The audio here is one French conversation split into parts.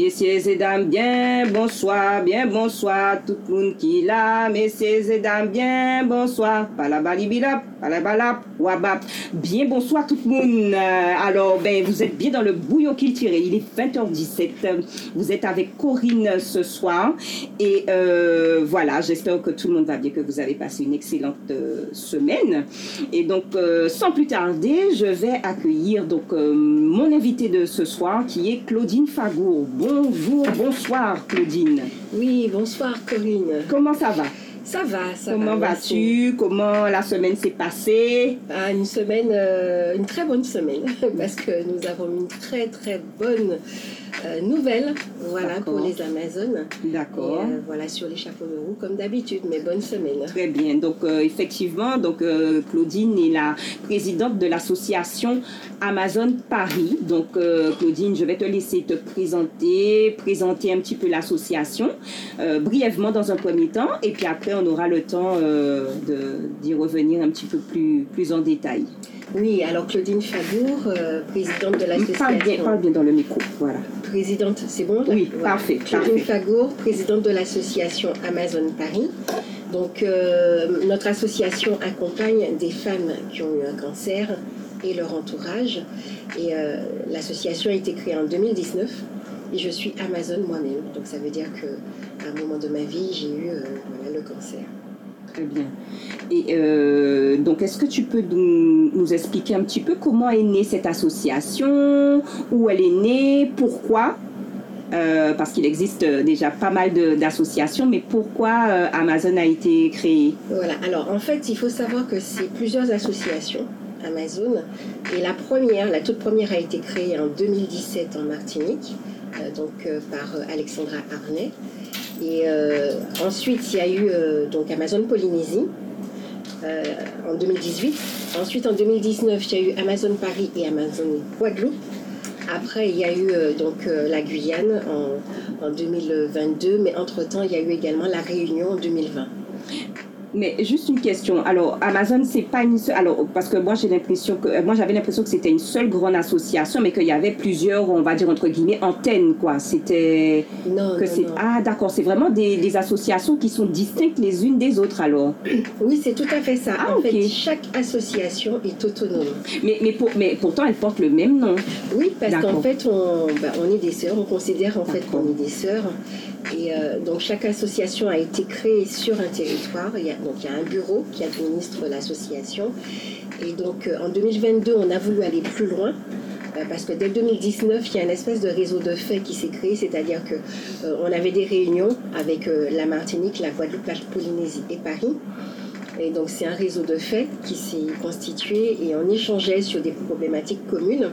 Messieurs et dames, bien bonsoir, bien bonsoir, tout le monde qui là. Messieurs et dames, bien bonsoir. Palabalap, wabap. Bien bonsoir tout le monde. Euh, Alors, ben, vous êtes bien dans le bouillon qu'il tire. Il est 20h17. Vous êtes avec Corinne ce soir. Et euh, voilà, j'espère que tout le monde va bien, que vous avez passé une excellente euh, semaine. Et donc, sans plus tarder, je vais accueillir donc mon invité de ce soir qui est Claudine Fagour. Bonjour, bonsoir Claudine. Oui, bonsoir Corinne. Comment ça va? Ça va, ça Comment va. vas-tu? Comment la semaine s'est passée? Ah, Une semaine, euh, une très bonne semaine, parce que nous avons une très très bonne euh, nouvelle, voilà, pour les Amazones. D'accord. euh, voilà, sur les chapeaux de roue, comme d'habitude, mais bonne semaine. Très bien. Donc, effectivement, donc, Claudine est la présidente de l'association Amazon Paris. Donc, Claudine, je vais te laisser te présenter, présenter un petit peu l'association, brièvement dans un premier temps, et puis après, on aura le temps euh, d'y revenir un petit peu plus, plus en détail. Oui, alors Claudine Fagour, euh, présidente de Parle bien, l'association. parle bien dans le micro. Voilà. Présidente, c'est bon Oui, Voilà. parfait, Claudine parfait. Fagour, présidente de l'association Amazon Paris. Donc, euh, notre association accompagne des femmes qui ont eu un cancer et leur entourage. Et euh, l'association a été créée en 2019 et je suis Amazon moi-même. Donc, ça veut dire qu'à un moment de ma vie, j'ai eu euh, voilà, le cancer. Très bien. Et euh, donc, est-ce que tu peux nous, nous expliquer un petit peu comment est née cette association, où elle est née, pourquoi? Euh, Parce qu'il existe déjà pas mal d'associations, mais pourquoi euh, Amazon a été créée? Voilà, alors en fait, il faut savoir que c'est plusieurs associations Amazon. Et la première, la toute première a été créée en 2017 en Martinique, donc euh, par euh, Alexandra Arnay. Et euh, ensuite, il y a eu euh, donc Amazon Polynésie euh, en 2018. Ensuite, en 2019, il y a eu Amazon Paris et Amazon Guadeloupe. Après, il y a eu euh, donc euh, la Guyane en, en 2022, mais entre-temps, il y a eu également la Réunion en 2020. Mais juste une question. Alors, Amazon, c'est pas une seule. Alors, parce que moi, j'ai l'impression que. euh, Moi, j'avais l'impression que c'était une seule grande association, mais qu'il y avait plusieurs, on va dire, entre guillemets, antennes, quoi. C'était. Non, que non, non. Ah, d'accord. C'est vraiment des, des associations qui sont distinctes les unes des autres, alors. Oui, c'est tout à fait ça. Ah, en fait, chaque association est autonome. Mais, mais, pour, mais pourtant, elles portent le même nom. Oui, parce qu'en fait, on, bah, on est des sœurs, on considère en fait qu'on est des sœurs. Et euh, donc, chaque association a été créée sur un territoire. Il y a, donc, il y a un bureau qui administre l'association. Et donc, euh, en 2022, on a voulu aller plus loin. euh, Parce que dès 2019, il y a une espèce de réseau de faits qui s'est créé, c'est-à-dire que euh, on avait des réunions avec la Martinique, la Guadeloupe, la Polynésie et Paris. Et donc c'est un réseau de faits qui s'est constitué et on échangeait sur des problématiques communes.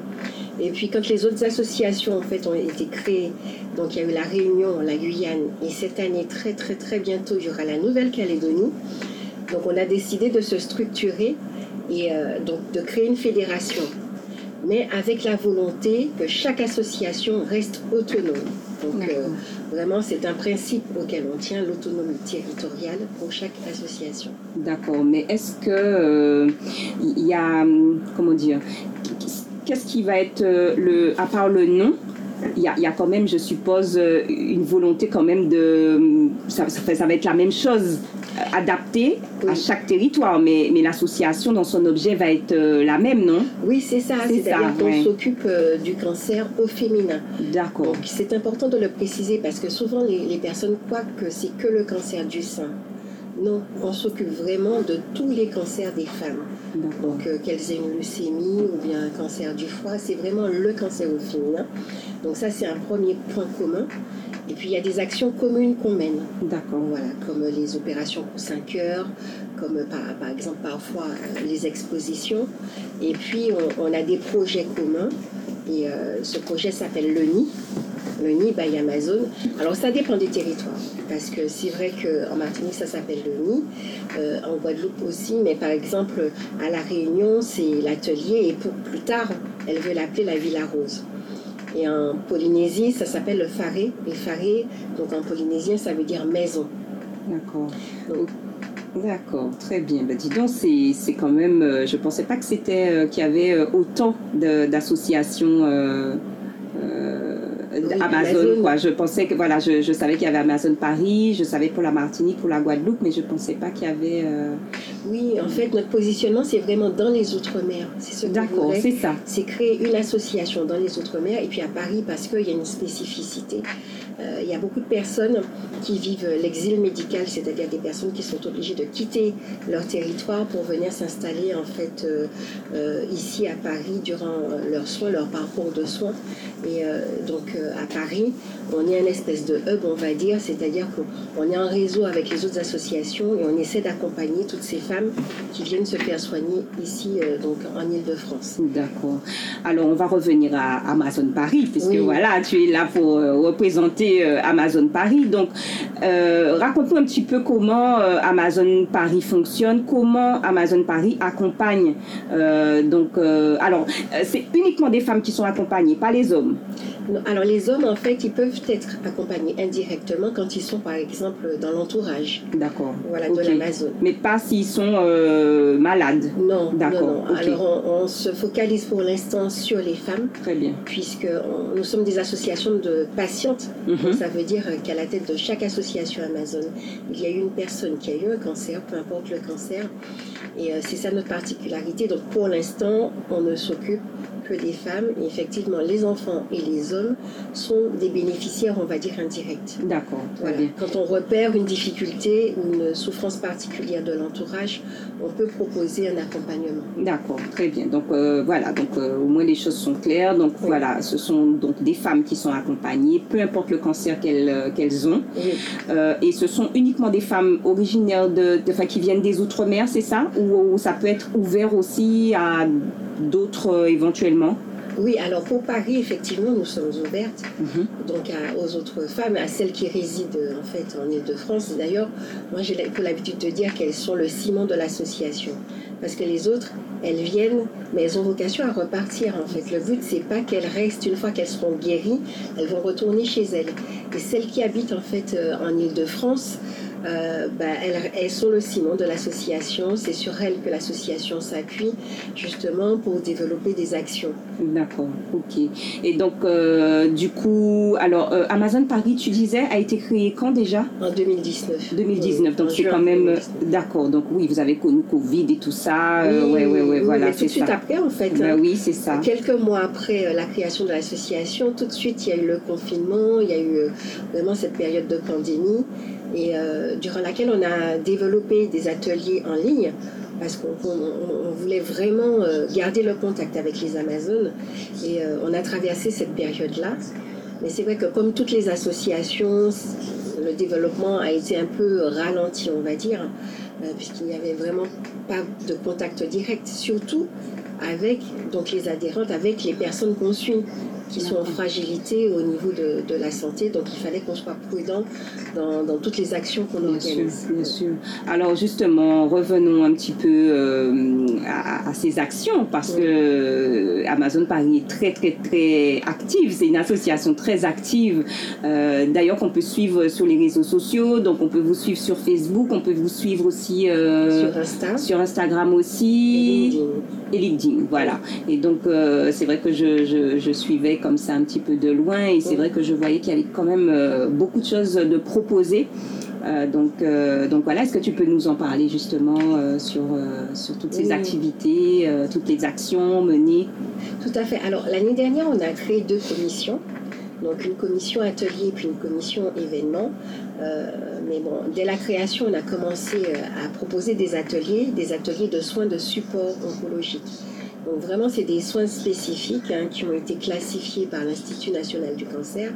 Et puis quand les autres associations en fait ont été créées, donc il y a eu la Réunion, la Guyane et cette année très très très bientôt il y aura la Nouvelle-Calédonie. Donc on a décidé de se structurer et euh, donc de créer une fédération, mais avec la volonté que chaque association reste autonome. Donc euh, vraiment c'est un principe auquel on tient l'autonomie territoriale pour chaque association. D'accord, mais est-ce que euh, il y a hum, comment dire Qu'est-ce qui va être euh, le à part le nom il y, a, il y a quand même, je suppose, euh, une volonté quand même de... hum, Ça, ça, fait- ça va être la même chose, euh, adaptée à chaque territoire, mais, mais l'association dans son objet va être euh, la même, non? Oui, c'est ça. C'est C'est-à-dire ça, qu'on ouais. s'occupe euh, du cancer au féminin. D'accord. Donc c'est important de le préciser parce que souvent les, les personnes croient que c'est que le cancer du sein. Non, on s'occupe vraiment de tous les cancers des femmes. Donc euh, qu'elles aient une leucémie ou bien un cancer du foie, c'est vraiment le cancer au féminin. Donc ça c'est un premier point commun. Et puis il y a des actions communes qu'on mène. D'accord. Voilà, comme les opérations pour 5 heures, comme par, par exemple parfois euh, les expositions. Et puis on, on a des projets communs. Et euh, ce projet s'appelle le NID. Le NID by Amazon. Alors ça dépend des territoires. Parce que c'est vrai qu'en Martinique ça s'appelle le NID. Euh, en Guadeloupe aussi. Mais par exemple à La Réunion c'est l'atelier. Et pour plus tard elle veut l'appeler la Villa Rose. Et en Polynésie, ça s'appelle le faré. Et faré, donc en polynésien, ça veut dire maison. D'accord. D'accord, très bien. Ben, dis donc, c'est quand même. euh, je pensais pas que c'était euh, qu'il y avait euh, autant d'associations Amazon, quoi. Je pensais que, voilà, je, je savais qu'il y avait Amazon Paris, je savais pour la Martinique, pour la Guadeloupe, mais je ne pensais pas qu'il y avait. euh, Oui, en fait, notre positionnement, c'est vraiment dans les Outre-mer. C'est ce D'accord, c'est ça. c'est créer une association dans les Outre-mer et puis à Paris parce qu'il y a une spécificité. Euh, il y a beaucoup de personnes qui vivent l'exil médical, c'est-à-dire des personnes qui sont obligées de quitter leur territoire pour venir s'installer en fait euh, euh, ici à Paris durant leurs soins, leur parcours de soins. Et donc à Paris, on est un espèce de hub, on va dire, c'est-à-dire qu'on est en réseau avec les autres associations et on essaie d'accompagner toutes ces femmes qui viennent se faire soigner ici euh, donc en Ile-de-France. D'accord. Alors, on va revenir à Amazon Paris, puisque Oui. voilà, tu es là pour euh, représenter euh, Amazon Paris. Donc, euh, raconte-nous un petit peu comment euh, Amazon Paris fonctionne, comment Amazon Paris accompagne. euh, donc, euh, alors, euh, c'est uniquement des femmes qui sont accompagnées, pas les hommes. Alors les hommes, en fait, ils peuvent être accompagnés indirectement quand ils sont, par exemple, dans l'entourage D'accord. voilà, de l'Amazon. Mais pas s'ils sont euh, malades. Non, D'accord, non, non. ok. Alors on, on se focalise pour l'instant sur les femmes, Très bien. puisque on- nous sommes des associations de patientes. Mhm. Ça veut dire qu'à la tête de chaque association Amazon, il y a une personne qui a eu un cancer, peu importe le cancer. Et euh, c'est ça notre particularité. Donc pour l'instant, on ne s'occupe que des femmes. Et effectivement, les enfants et les hommes sont des bénéficiaires, on va dire, indirects. D'accord. Voilà. bien. Quand on repère une difficulté ou une souffrance particulière de l'entourage, on peut proposer un accompagnement. D'accord, très bien. Donc euh, voilà, donc euh, au moins les choses sont claires. Donc Oui. voilà, ce sont donc des femmes qui sont accompagnées, peu importe le cancer qu'elles euh, qu'elles ont, Oui. Et ce sont uniquement des femmes originaires de, de- enfin, qui viennent des outre-mer, c'est ça, ou, ou ça peut être ouvert aussi à d'autres euh, éventuellement. Oui, alors pour Paris, effectivement, nous sommes ouvertes Mhm. donc à- aux autres femmes, à celles qui résident en fait en Ile-de-France. D'ailleurs, moi j'ai pour l'habitude de dire qu'elles sont le ciment de l'association. Parce que les autres, elles viennent, mais elles ont vocation à repartir en fait. Le but, c'est pas qu'elles restent une fois qu'elles seront guéries, elles vont retourner chez elles. Et celles qui habitent en fait euh, en Ile-de-France, euh, bah, elles, elles sont le ciment de l'association. C'est sur elles que l'association s'appuie justement pour développer des actions. D'accord, ok. Et donc euh, du coup, alors euh, Amazon Paris, tu disais, a été créé quand déjà? En 2019. 2019, Oui, donc c'est quand même 2019. d'accord. Donc oui, vous avez connu Covid et tout ça. euh, ouais, ouais, ouais, oui, voilà, mais tout de suite après, en fait. Ben hein. oui, c'est ça. Quelques mois après la création de l'association, tout de suite, il y a eu le confinement, il y a eu vraiment cette période de pandémie, et euh, durant laquelle on a développé des ateliers en ligne, parce qu'on on- on- on voulait vraiment euh, garder le contact avec les Amazones, et euh, on a traversé cette période-là. Mais c'est vrai que comme toutes les associations, le développement a été un peu ralenti, on va dire, puisqu'il n'y avait vraiment pas de contact direct, surtout avec donc les adhérentes, avec les personnes qu'on suit, qui sont en fragilité au niveau de, de la santé. Donc il fallait qu'on soit prudent dans, dans toutes les actions qu'on organise. bien sûr. Alors justement, revenons un petit peu euh, à, à ces actions parce Oui. que euh, Amazon Paris est très très très active. C'est une association très active. Euh, D'ailleurs, qu'on peut suivre sur les réseaux sociaux. Donc, on peut vous suivre sur Facebook, on peut vous suivre aussi euh, Sur Insta. sur Instagram et aussi LinkedIn. et LinkedIn, voilà. Et donc, euh, c'est vrai que je, je, je suivais comme ça un petit peu de loin et c'est vrai que je voyais qu'il y avait quand même euh, beaucoup de choses de proposer. Euh, donc, euh, donc voilà, est-ce que tu peux nous en parler justement euh, sur, sur toutes ces Oui. activités, toutes les actions menées Tout à fait. Alors l'année dernière, on a créé deux commissions. Donc une commission atelier puis une commission événement. Mais bon, dès la création, on a commencé à proposer des ateliers, des ateliers de soins de support oncologique. Donc vraiment, c'est des soins spécifiques hein, qui ont été classifiés par l'Institut national du cancer.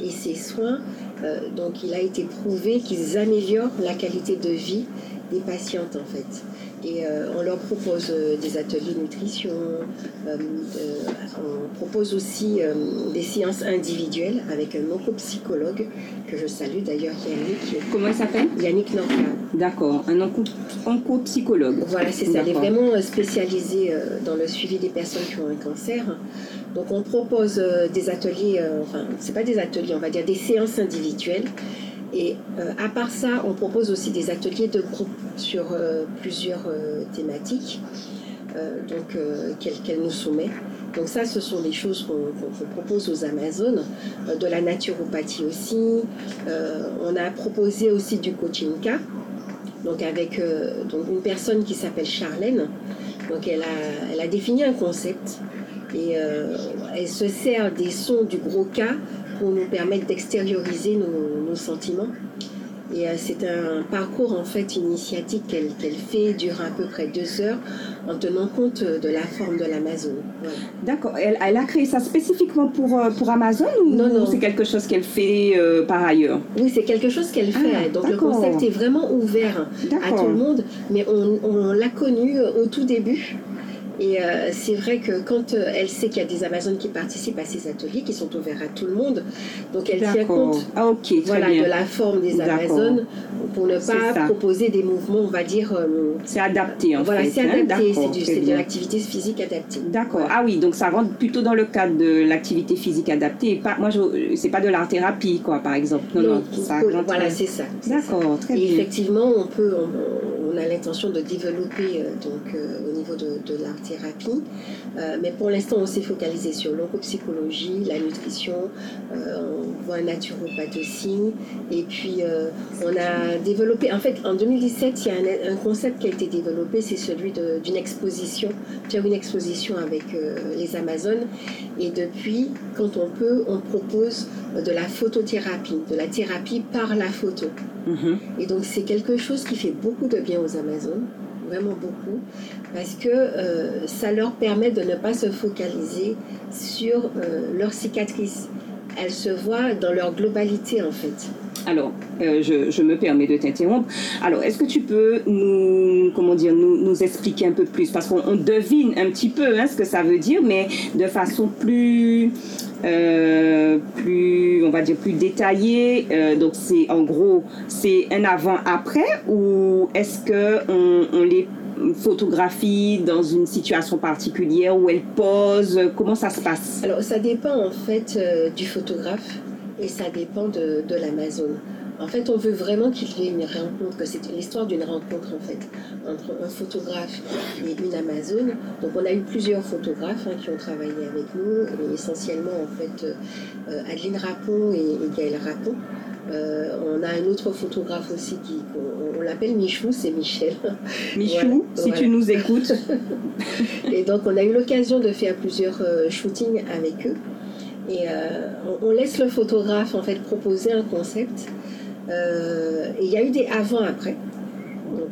Et ces soins, euh, donc il a été prouvé qu'ils améliorent la qualité de vie des patientes en fait. Et euh, on leur propose euh, des ateliers de nutrition, euh, on propose aussi des séances individuelles avec un oncopsychologue que je salue d'ailleurs Yannick, Comment il s'appelle? Yannick Norca. D'accord, un onco- oncopsychologue. Voilà, c'est ça. Elle est vraiment spécialisée dans le suivi des personnes qui ont un cancer. Donc on propose des ateliers, enfin c'est pas des ateliers, on va dire des séances individuelles. Et euh, à part ça, on propose aussi des ateliers de groupe sur euh, plusieurs euh, thématiques, donc qu'elle qu'elle nous soumet. Donc ça, ce sont des choses qu'on propose aux Amazones, de la naturopathie aussi. On a proposé aussi du coaching K, donc avec donc une personne qui s'appelle Charlène. Donc elle a, elle a défini un concept et elle se sert des sons du gros K pour nous permettre d'extérioriser nos, nos sentiments. Et euh, c'est un parcours en fait initiatique qu'elle fait, dure à peu près deux heures, en tenant compte de la forme de l'Amazon. D'accord. Elle, elle, a créé ça spécifiquement pour, euh, pour Amazon ou non, non. c'est quelque chose qu'elle fait euh, par ailleurs? Oui, c'est quelque chose qu'elle fait. Ah, Donc le concept est vraiment ouvert à tout le monde, mais on, on l'a connu au tout début. Et euh, c'est vrai que quand euh, elle sait qu'il y a des Amazones qui participent à ces ateliers, qui sont ouverts à tout le monde, donc elle tient compte ah, okay, voilà, de la forme des Amazones pour ne pas proposer des mouvements, on va dire. Euh, c'est adapté en voilà, fait. Voilà, c'est adapté, c'est de l'activité physique adaptée. D'accord. Ah oui, donc ça rentre plutôt dans le cadre de l'activité physique adaptée. Pas, moi, c'est pas de l'art thérapie, quoi, par exemple. Non, non, ça voilà, c'est ça. D'accord, très Et bien. effectivement, on peut, on, a l'intention de développer donc au niveau de, de l'art thérapie. Euh, mais pour l'instant, on s'est focalisé sur l'oncopsychologie, la nutrition, euh, on voit un naturopathe. Et puis, euh, on a développé, en fait, en 2017, il y a un, un concept qui a été développé, c'est celui d'une exposition, faire une exposition avec les Amazones. Et depuis, quand on peut, on propose de la photothérapie, de la thérapie par la photo. Et donc, c'est quelque chose qui fait beaucoup de bien aux Amazones vraiment beaucoup, parce que euh, ça leur permet de ne pas se focaliser sur euh, leurs cicatrices. Elles se voient dans leur globalité en fait. Alors, euh, je, me permets de t'interrompre. Alors, est-ce que tu peux nous, comment dire, nous expliquer un peu plus? Parce qu'on devine un petit peu hein, ce que ça veut dire, mais de façon plus, euh, plus, on va dire, plus détaillée. Euh, donc, c'est en gros, c'est un avant-après ou est-ce que on, les photographie dans une situation particulière où elle pose Comment ça se passe? Alors, ça dépend en fait euh, du photographe et ça dépend de l'Amazon. En fait, on veut vraiment qu'il y ait une rencontre, que c'est l'histoire d'une rencontre en fait entre un photographe et une Amazone. Donc, on a eu plusieurs photographes hein, qui ont travaillé avec nous, et essentiellement en fait euh, Adeline Rapon et, et Gaëlle Rapon. Euh, on a un autre photographe aussi qui on, on l'appelle Michou, c'est Michel. Michou, si tu nous écoutes. et donc, on a eu l'occasion de faire plusieurs euh, shootings avec eux. Et euh, on, on, laisse le photographe en fait proposer un concept. Euh, et il y a eu des avant-après,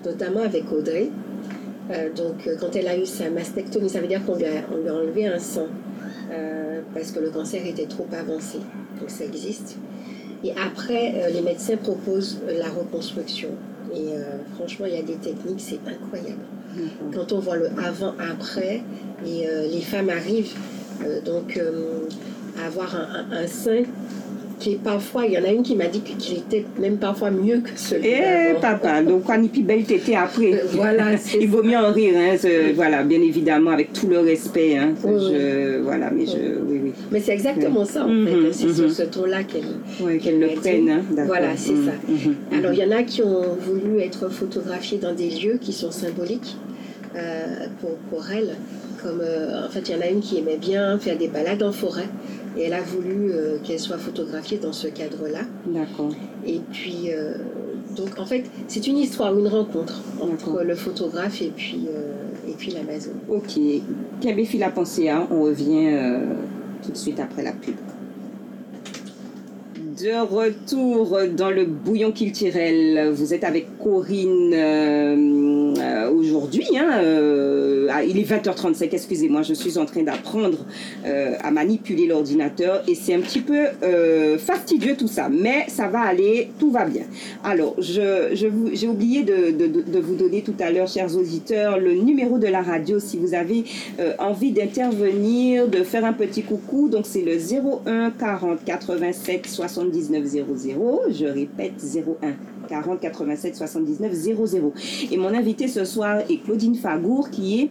notamment avec Audrey. Euh, donc quand elle a eu sa mastectomie, ça veut dire qu'on lui, lui a enlevé un sang euh, parce que le cancer était trop avancé. Donc ça existe. Et après, les médecins proposent la reconstruction. Et franchement, il y a des techniques, c'est incroyable. Quand on voit le avant-après, et les femmes arrivent donc à avoir un, un, un, sein qui parfois, il y en a une qui m'a dit qu'il était même parfois mieux que celui Eh papa, donc quand il belle t'étais après. Euh, voilà, il vaut mieux en rire, hein, ce, voilà, bien évidemment, avec tout le respect. Hein, oui, je, voilà, mais je, oui, oui. Mais c'est exactement oui. ça en mm -hmm, fait. C'est mm -hmm. sur ce ton-là qu'elle oui, qu le prenne. Hein, voilà, c'est mm -hmm. ça. Alors il y en a qui ont voulu être photographiés dans des lieux qui sont symboliques euh, pour, pour elles. Comme, euh, en fait, il y en a une qui aimait bien faire des balades en forêt. Et elle a voulu euh, qu'elle soit photographiée dans ce cadre-là. D'accord. Et puis, euh, donc en fait, c'est une histoire, une rencontre entre le photographe et puis, euh, et puis l'Amazon. Ok. Kabéfi la pensée, hein? on revient tout de suite après la pub. De retour dans le bouillon culturel, vous êtes avec Corinne euh, aujourd'hui. Hein, euh, il est 20h35, excusez-moi, je suis en train d'apprendre euh, à manipuler l'ordinateur et c'est un petit peu fastidieux tout ça, mais ça va aller, tout va bien. Alors, je, j'ai oublié de, de, de, vous donner tout à l'heure, chers auditeurs, le numéro de la radio si vous avez envie d'intervenir, de faire un petit coucou. Donc, c'est le 01 40 87 79 00. Je répète, 01 40 87 79 00. Et mon invité ce soir est Claudine Fagour qui est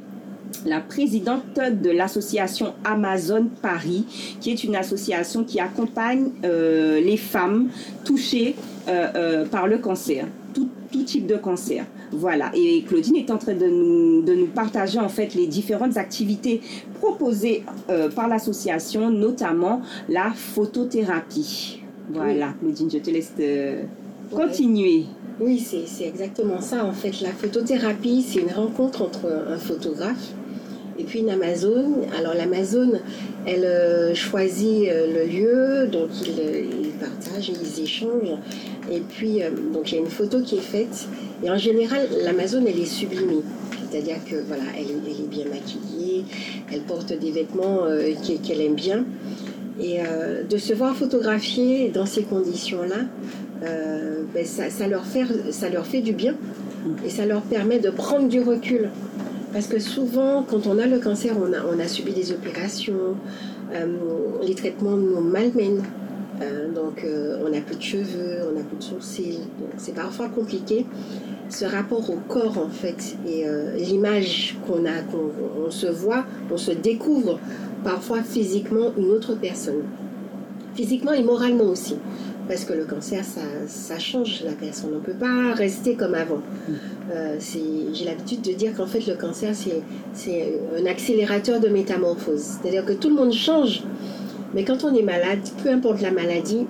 la présidente de l'association Amazon Paris, qui est une association qui accompagne euh, les femmes touchées euh, euh, par le cancer, tout, tout, type de cancer. Voilà, et Claudine est en train de nous, de nous partager en fait les différentes activités proposées par l'association, notamment la photothérapie. Voilà, Claudine, je te laisse euh, continuer. Oui, c'est exactement ça. En fait, la photothérapie, c'est une rencontre entre un photographe et puis une Amazone. Alors l'Amazone, elle euh, choisit euh, le lieu, donc ils, partagent, ils échangent. Et puis, euh, donc il y a une photo qui est faite. Et en général, l'Amazone, elle est sublimée. C'est-à-dire que voilà, elle, est bien maquillée, elle porte des vêtements qu'elle aime bien. Et de se voir photographier dans ces conditions-là, ben, ça, leur fait, du bien et ça leur permet de prendre du recul parce que souvent, quand on a le cancer, on a, on subi des opérations, euh, les traitements nous malmènent. Euh, donc, euh, on n'a plus de cheveux, on n'a plus de sourcils. c'est parfois compliqué. Ce rapport au corps, en fait, et l'image qu'on a, qu'on se voit, on se découvre parfois physiquement une autre personne. Physiquement et moralement aussi parce que le cancer, ça, ça, change la personne. On ne peut pas rester comme avant. Euh, J'ai l'habitude de dire qu'en fait, le cancer, c'est un accélérateur de métamorphose. C'est-à-dire que tout le monde change, mais quand on est malade, peu importe la maladie,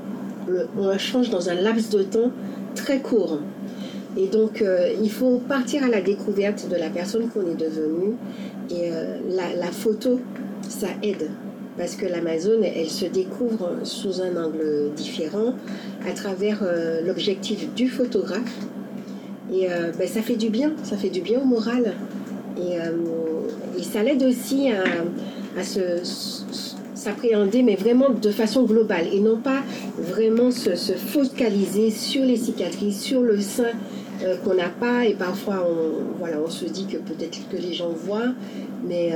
on change dans un laps de temps très court. Et donc, euh, il faut partir à la découverte de la personne qu'on est devenue. Et euh, la, la photo, ça aide parce que l'Amazone, elle se découvre sous un angle différent à travers euh, l'objectif du photographe. Et euh, ben, ça fait du bien, ça fait du bien au moral. Et, euh, ça l'aide aussi à, s'appréhender, mais vraiment de façon globale, et non pas vraiment se, focaliser sur les cicatrices, sur le sein qu'on n'a pas, et parfois on, voilà, on se dit que peut-être que les gens voient, mais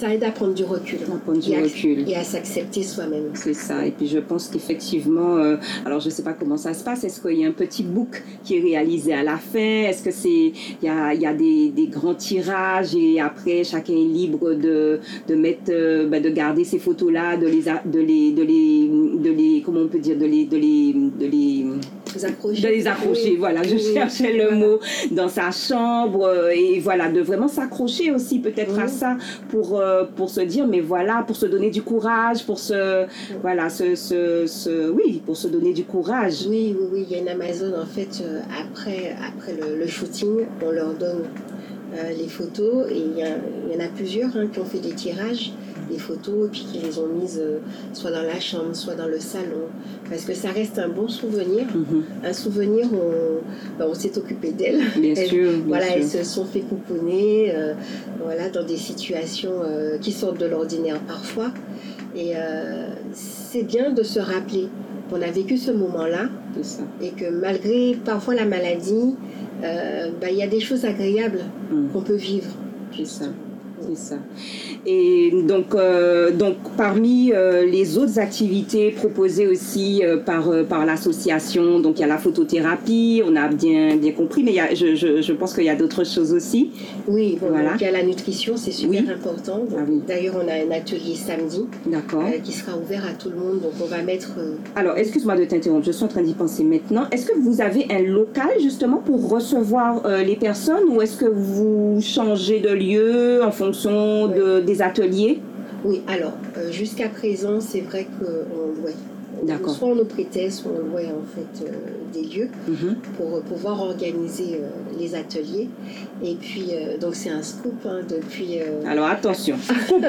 ça aide à prendre du recul. du et, recul. À, et à s'accepter soi-même. C'est ça. Et puis je pense qu'effectivement, euh, alors je ne sais pas comment ça se passe. Est-ce qu'il y a un petit book qui est réalisé à la fin? Est-ce que c'est il y a, y a des, des, grands tirages et après chacun est libre de, de mettre, euh, bah, de garder ces photos là, de les, de les, de les, de les, comment on peut dire, de les, de les, de les accrocher. De les accrocher, voilà, je cherchais le mot dans sa chambre euh, et voilà, de vraiment s'accrocher aussi peut-être à ça pour, euh, pour se dire, mais voilà, pour se donner du courage, pour se, voilà, ce, ce, oui, pour se donner du courage. Oui, oui, oui, il y a une Amazon en fait, euh, après, après le, shooting, on leur donne les photos et il y, en a plusieurs hein, qui ont fait des tirages des photos et puis qui les ont mises euh, soit dans la chambre, soit dans le salon. Parce que ça reste un bon souvenir. Mhm. Un souvenir où on, ben, s'est occupé d'elles. Bien sûr. voilà, elles se sont fait couponner euh, voilà, dans des situations euh, qui sortent de l'ordinaire parfois. Et c'est bien de se rappeler qu'on a vécu ce moment-là et que malgré parfois la maladie, ben, il y a des choses agréables mm. qu'on peut vivre. C'est ça. C'est ça. Et donc, euh, donc parmi euh, les autres activités proposées aussi euh, par, par l'association, donc il y a la photothérapie, on a bien, bien compris, mais il y a, je, je, je, pense qu'il y a d'autres choses aussi. Oui, voilà. il y a la nutrition, c'est super important. Ah d'ailleurs, on a un atelier samedi qui sera ouvert à tout le monde, donc on va mettre... Alors, excuse-moi de t'interrompre, je suis en train d'y penser maintenant. Est-ce que vous avez un local justement pour recevoir les personnes ou est-ce que vous changez de lieu en fonction de des ateliers? Oui, alors, euh, jusqu'à présent, c'est vrai qu'on louait. Soit on nous prêtait, soit on louait en fait euh, des lieux mhm. pour pouvoir organiser euh, les ateliers. Et puis, donc c'est un scoop hein, depuis. Alors attention,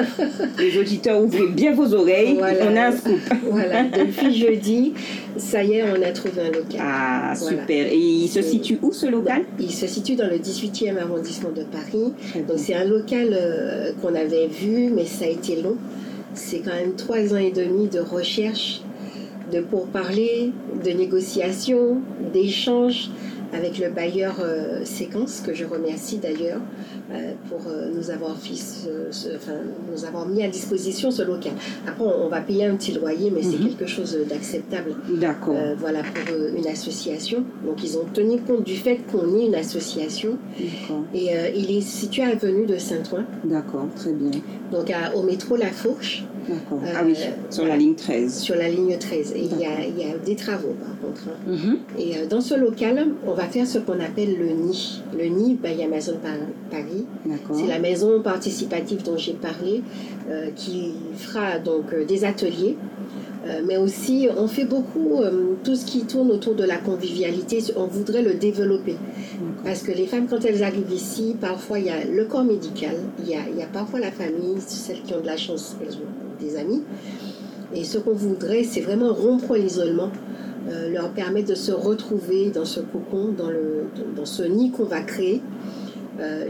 les auditeurs, ouvrez bien vos oreilles, on a un scoop. voilà, depuis jeudi, ça y est, on a trouvé un local. Ah, super. Et il se situe où ce local? Il se situe dans le 18e arrondissement de Paris. Donc c'est un local euh, qu'on avait vu, mais ça a été long. C'est quand même trois ans et demi de recherche, de pourparlers, de négociations, d'échanges avec le bailleur euh, Séquence, que je remercie d'ailleurs euh, pour euh, nous, avoir enfin, nous avoir mis à disposition ce local. Après, on, va payer un petit loyer, mais c'est mhm. quelque chose d'acceptable. D'accord. voilà, pour une association. Donc, ils ont tenu compte du fait qu'on est une association. Et il est situé à l'avenue de Saint-Ouen. D'accord, très bien. Donc, au métro La Fourche. D'accord. ah oui, sur la ligne 13. Sur la ligne 13. Et il y, a, il y, a, des travaux, par contre. Hein. Mhm. Et dans ce local, on va faire ce qu'on appelle le nid. Le nid by Amazon Paris. C'est la maison participative dont j'ai parlé, qui fera donc des ateliers euh, mais aussi, on fait beaucoup euh, tout ce qui tourne autour de la convivialité. On voudrait le développer. Parce que les femmes, quand elles arrivent ici, parfois il y a le corps médical, il y a, il y a parfois la famille, celles qui ont de la chance, elles ont amis. Et ce qu'on voudrait, c'est vraiment rompre l'isolement, euh, leur permettre de se retrouver dans ce cocon, dans, le, dans ce nid qu'on va créer.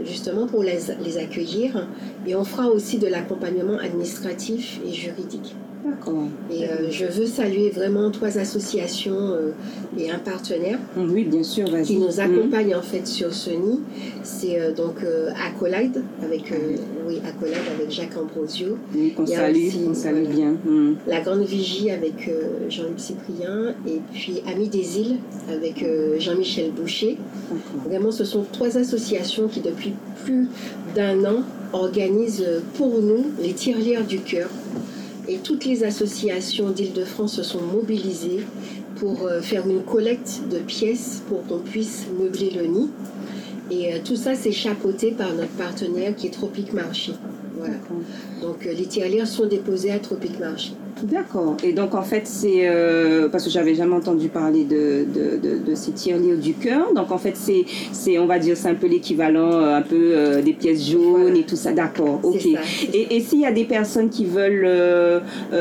justement pour les, les accueillir et on fera aussi de l'accompagnement administratif et juridique. Et euh, je veux saluer vraiment trois associations euh, et un partenaire. Oui, bien sûr, Qui nous accompagne en fait sur ce nid. C'est euh, donc Accolade avec, oui, Accolade avec Jacques Ambrosio. Oui, qu'on salue, on salue bien. Mm. La Grande Vigie avec Jean-Luc Cyprien et puis Amis des îles avec Jean-Michel Boucher. Vraiment, ce sont trois associations qui depuis plus d'un an organisent pour nous les tirelières du cœur et toutes les associations d'Île-de-France se sont mobilisées pour euh, faire une collecte de pièces pour qu'on puisse meubler le nid. Et euh, tout ça, c'est chapeauté par notre partenaire qui est Tropic Marché. Voilà. Donc euh, les tirelires sont déposés à Tropic Marché. D'accord. Et donc, en fait, c'est. Euh, parce que j'avais jamais entendu parler de, de, de, ces tirelires du cœur. Donc, en fait, c'est, on va dire, c'est un peu l'équivalent euh, un peu euh, des pièces jaunes et tout ça. D'accord. Ok. et, et s'il y a des personnes qui veulent.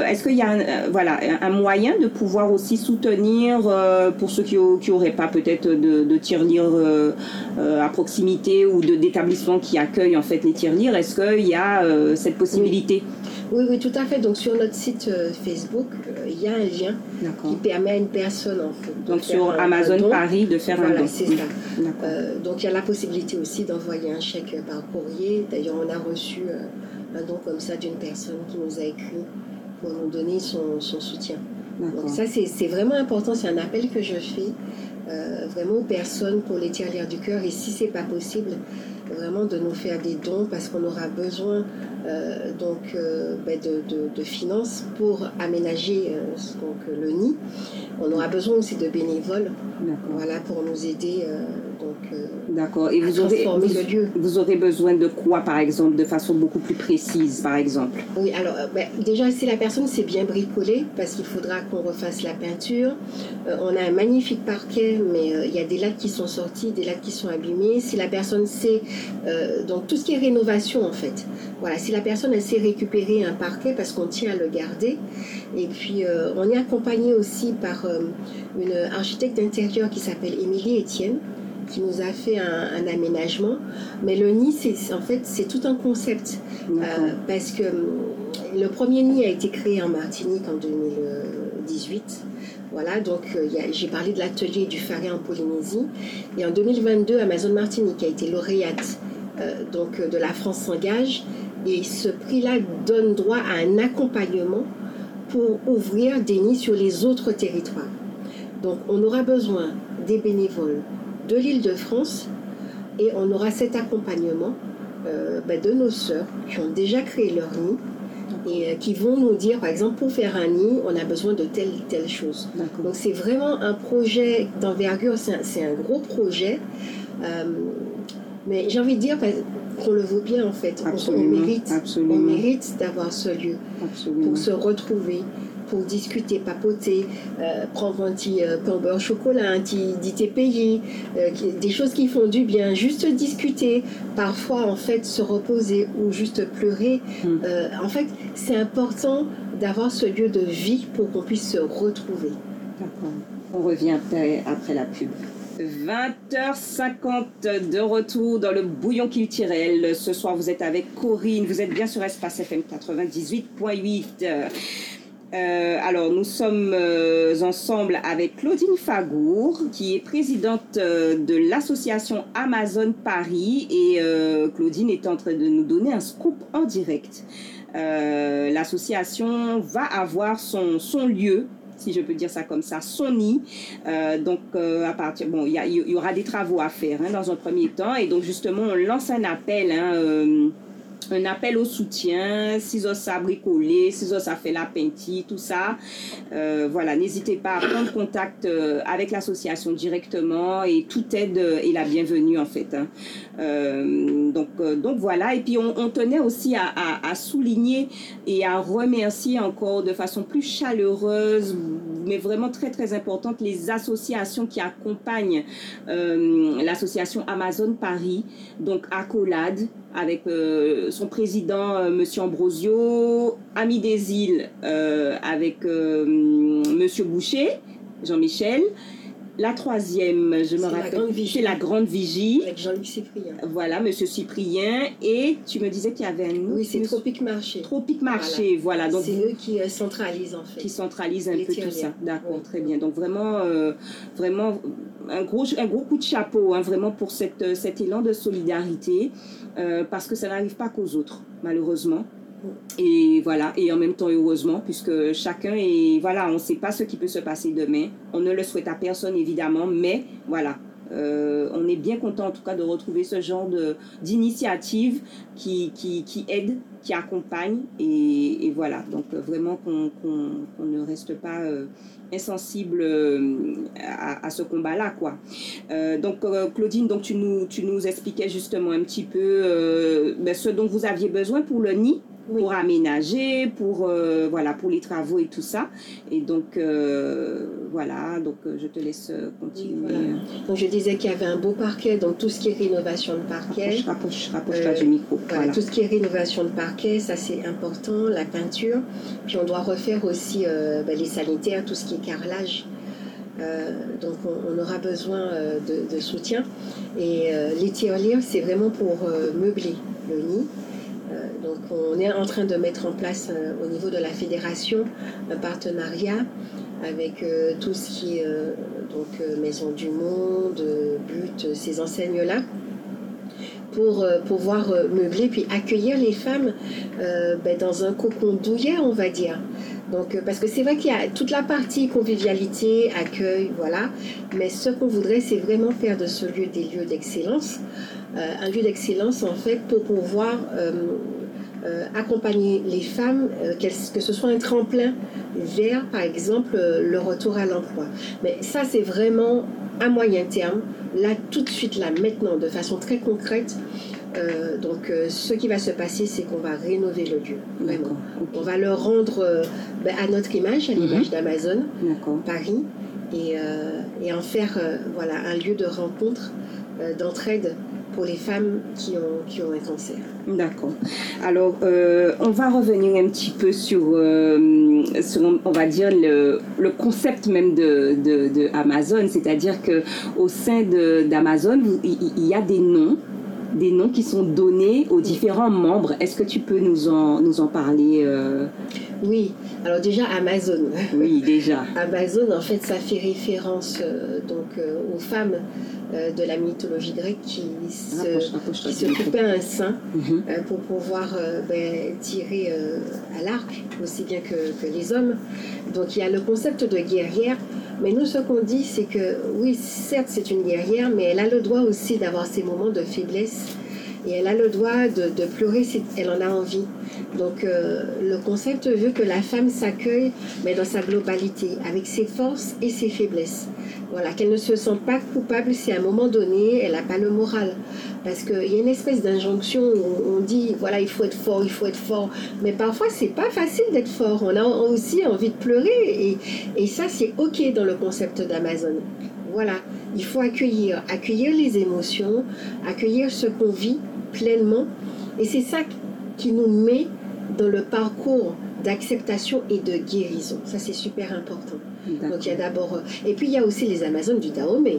est-ce qu'il y a un, voilà, un moyen de pouvoir aussi soutenir pour ceux qui n'auraient pas peut-être de, de tirelire à proximité ou de, d'établissements qui accueillent en fait les tirelires Est-ce qu'il y a cette possibilité? oui, oui, tout à fait. Donc sur notre site euh, Facebook, euh, il y a un lien qui permet à une personne en fait. Donc sur Amazon Paris de faire un don. c'est ça. Euh, donc il y a la possibilité aussi d'envoyer un chèque par courrier. D'ailleurs, on a reçu un don comme ça d'une personne qui nous a écrit pour nous donner son, son soutien. Donc ça, c'est vraiment important. C'est un appel que je fais vraiment aux personnes pour les tirelires du cœur. Et si c'est pas possible, vraiment de nous faire des dons parce qu'on aura besoin euh, donc, euh, ben de, de, finances pour aménager euh, donc, le nid. On aura besoin aussi de bénévoles voilà, pour nous aider donc, D'accord. Et vous aurez, vous, aurez besoin de quoi, par exemple, de façon beaucoup plus précise, par exemple? Oui, alors ben, déjà, si la personne s'est bien bricolée, parce qu'il faudra qu'on refasse la peinture, on a un magnifique parquet, mais il y a des lattes qui sont sorties, des lattes qui sont abîmées. Si la personne sait, donc tout ce qui est rénovation, en fait, voilà, si la personne elle sait récupérer un parquet parce qu'on tient à le garder, et puis euh, on est accompagné aussi par euh, une architecte d'intérieur qui s'appelle Émilie Etienne qui nous a fait un, aménagement. Mais le nid, c'est en fait c'est tout un concept euh, parce que le premier nid a été créé en Martinique en 2018. Voilà, donc j'ai parlé de l'atelier du Faré en Polynésie. Et en 2022, Amazon Martinique a été lauréate donc de la France s'engage et ce prix-là donne droit à un accompagnement pour ouvrir des nids sur les autres territoires. Donc on aura besoin des bénévoles de l'île de France et on aura cet accompagnement euh, ben, de nos sœurs qui ont déjà créé leur nid et euh, qui vont nous dire, par exemple, pour faire un nid, on a besoin de telle telle chose. Donc c'est vraiment un projet d'envergure, c'est un, gros projet. Euh, mais j'ai envie de dire, qu'on le vaut bien en fait. on, mérite, on mérite d'avoir ce lieu pour se retrouver, pour discuter, papoter, euh, prendre un petit euh, pain beurre chocolat, un petit thé payé, euh, des choses qui font du bien, juste discuter, parfois en fait se reposer ou juste pleurer. Hmm. en fait, c'est important d'avoir ce lieu de vie pour qu'on puisse se retrouver. D'accord. On revient après la pub. 20h50 de retour dans le bouillon culturel. Ce soir, vous êtes avec Corinne. Vous êtes bien sur Espace FM 98.8. Euh, alors, nous sommes euh, ensemble avec Claudine Fagour, qui est présidente euh, de l'association Amazon Paris. Et Claudine est en train de nous donner un scoop en direct. L'association va avoir son, son lieu si je peux dire ça comme ça, son nid. Euh, donc, à partir, bon, il y, aura des travaux à faire hein, dans un premier temps. Et donc, justement, on lance un appel. Hein, un appel au soutien, si os ça bricolé, si os ça fait la peinture, tout ça. Euh, voilà, n'hésitez pas à prendre contact euh, avec l'association directement et toute aide est la bienvenue en fait. hein. Euh, donc, donc voilà, et puis on, tenait aussi à, souligner et à remercier encore de façon plus chaleureuse, mais vraiment très très importante, les associations qui accompagnent l'association Amazon Paris, donc Accolade, avec son président euh, Monsieur Ambrosio, Ami des îles euh, avec euh, Monsieur Boucher, Jean-Michel. La troisième, je me rappelle, c'est la Grande Vigie. Avec Jean-Luc Cyprien. Voilà, Monsieur Cyprien. Et tu me disais qu'il y avait un autre. Oui, c'est monsieur- Tropique Marché. Tropique Marché. Voilà, donc C'est eux qui euh, centralisent en fait. qui centralise un Les peu tout ça. D'accord, Oui. très bien. Donc vraiment, euh, vraiment un gros, un gros coup de chapeau, hein, vraiment pour cette, euh, cet élan de solidarité, euh, parce que ça n'arrive pas qu'aux autres, malheureusement. Et voilà, et en même temps heureusement, puisque chacun est, voilà, on ne sait pas ce qui peut se passer demain. On ne le souhaite à personne évidemment, mais voilà, euh, on est bien content en tout cas de retrouver ce genre d'initiative qui, qui, qui aide, qui accompagne, et, voilà, donc euh, vraiment qu'on qu'on ne reste pas euh, insensible à, ce combat-là, quoi. Donc Claudine, donc tu nous, tu nous expliquais justement un petit peu ben, ce dont vous aviez besoin pour le nid Oui. pour aménager, pour euh, voilà, pour les travaux et tout ça. Et donc euh, voilà, donc euh, je te laisse continuer. Voilà. Donc je disais qu'il y avait un beau parquet, donc tout ce qui est rénovation de parquet. Rapproche, rapproche, rapproche-toi Euh, du micro. Voilà, Voilà. Tout ce qui est rénovation de parquet, ça c'est important, la peinture. Puis on doit refaire aussi ben, les sanitaires, tout ce qui est carrelage. Euh, donc on, on aura besoin euh, de, de soutien. Et euh, les tirelires, c'est vraiment pour meubler le nid. Donc on est en train de mettre en place euh, au niveau de la fédération un partenariat avec euh, tout ce qui est euh, donc, Maison du Monde, But, ces enseignes-là pour pouvoir meubler puis accueillir les femmes ben, dans un cocon douillet, on va dire. Donc, parce que c'est vrai qu'il y a toute la partie convivialité, accueil, voilà. Mais ce qu'on voudrait, c'est vraiment faire de ce lieu des lieux d'excellence. Un lieu d'excellence, en fait, pour pouvoir accompagner les femmes, euh, que ce soit un tremplin vers, par exemple, euh, le retour à l'emploi. Mais ça, c'est vraiment à moyen terme, là, tout de suite, là, maintenant, de façon très concrète. Euh, donc, euh, ce qui va se passer, c'est qu'on va rénover le lieu, vraiment. On va le rendre euh, ben, à notre image, à l'image d'Amazon. Paris, et, euh, et en faire euh, voilà, un lieu de rencontre, euh, d'entraide pour les femmes qui ont, qui ont un cancer. D'accord. Alors, euh, on va revenir un petit peu sur, euh, sur, on va dire, le, le concept même de, de, de Amazon. C'est-à-dire que au sein de- d'Amazon, il y a des noms des noms qui sont donnés aux différents membres. Est-ce que tu peux nous en, nous en parler euh, Oui, alors déjà Amazon. Oui, déjà. Amazon, en fait, ça fait référence euh, donc euh, aux femmes euh, de la mythologie grecque qui se, qui se coupaient un sein Mhm. pour pouvoir ben, tirer à l'arc, aussi bien que, que les hommes. Donc il y a le concept de guerrière, mais nous ce qu'on dit c'est que oui, certes c'est une guerrière, mais elle a le droit aussi d'avoir ses moments de faiblesse et elle a le droit de, pleurer si elle en a envie. Donc euh, le concept veut que la femme s'accueille, mais dans sa globalité, avec ses forces et ses faiblesses. Voilà, qu'elle ne se sente pas coupable si à un moment donné, elle n'a pas le moral. Parce qu'il y a une espèce d'injonction où on dit, voilà, il faut être fort, il faut être fort. Mais parfois, c'est pas facile d'être fort. On a aussi envie de pleurer. Et, et ça, c'est OK dans le concept d'Amazon. Voilà, il faut accueillir, accueillir les émotions, accueillir ce qu'on vit pleinement. Et c'est ça qui nous met dans le parcours d'acceptation et de guérison. Ça, c'est super important. Donc il y a d'abord... euh, Et puis il y a aussi les Amazones du Dahomey.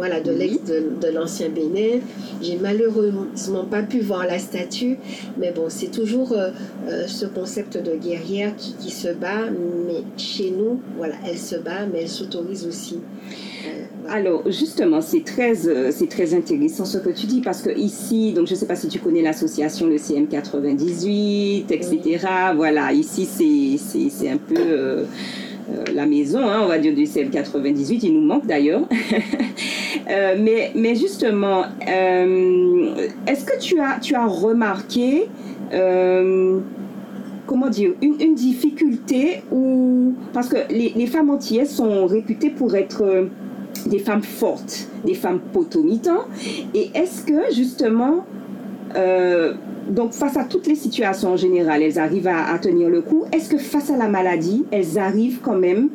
Voilà, de l'ex- de, de l'ancien Bénin. J'ai malheureusement pas pu voir la statue, mais bon, c'est toujours euh, euh, ce concept de guerrière qui, qui se bat, mais chez nous, voilà, elle se bat, mais elle s'autorise aussi. Euh. Alors justement, c'est très, euh, c'est très intéressant ce que tu dis parce que ici, donc je ne sais pas si tu connais l'association le CM98, etc. Voilà, ici c'est, c'est, c'est un peu euh, la maison, hein, on va dire du CM98. Il nous manque d'ailleurs. Euh, mais, justement, euh, est-ce que tu as, tu as remarqué euh, comment dire, une, difficulté où, parce que les, femmes antillaises sont réputées pour être euh, des femmes fortes, des femmes potomitans. Et est-ce que justement, euh, donc face à toutes les situations en général, elles arrivent à, tenir le coup. Est-ce que face à la maladie, elles arrivent quand même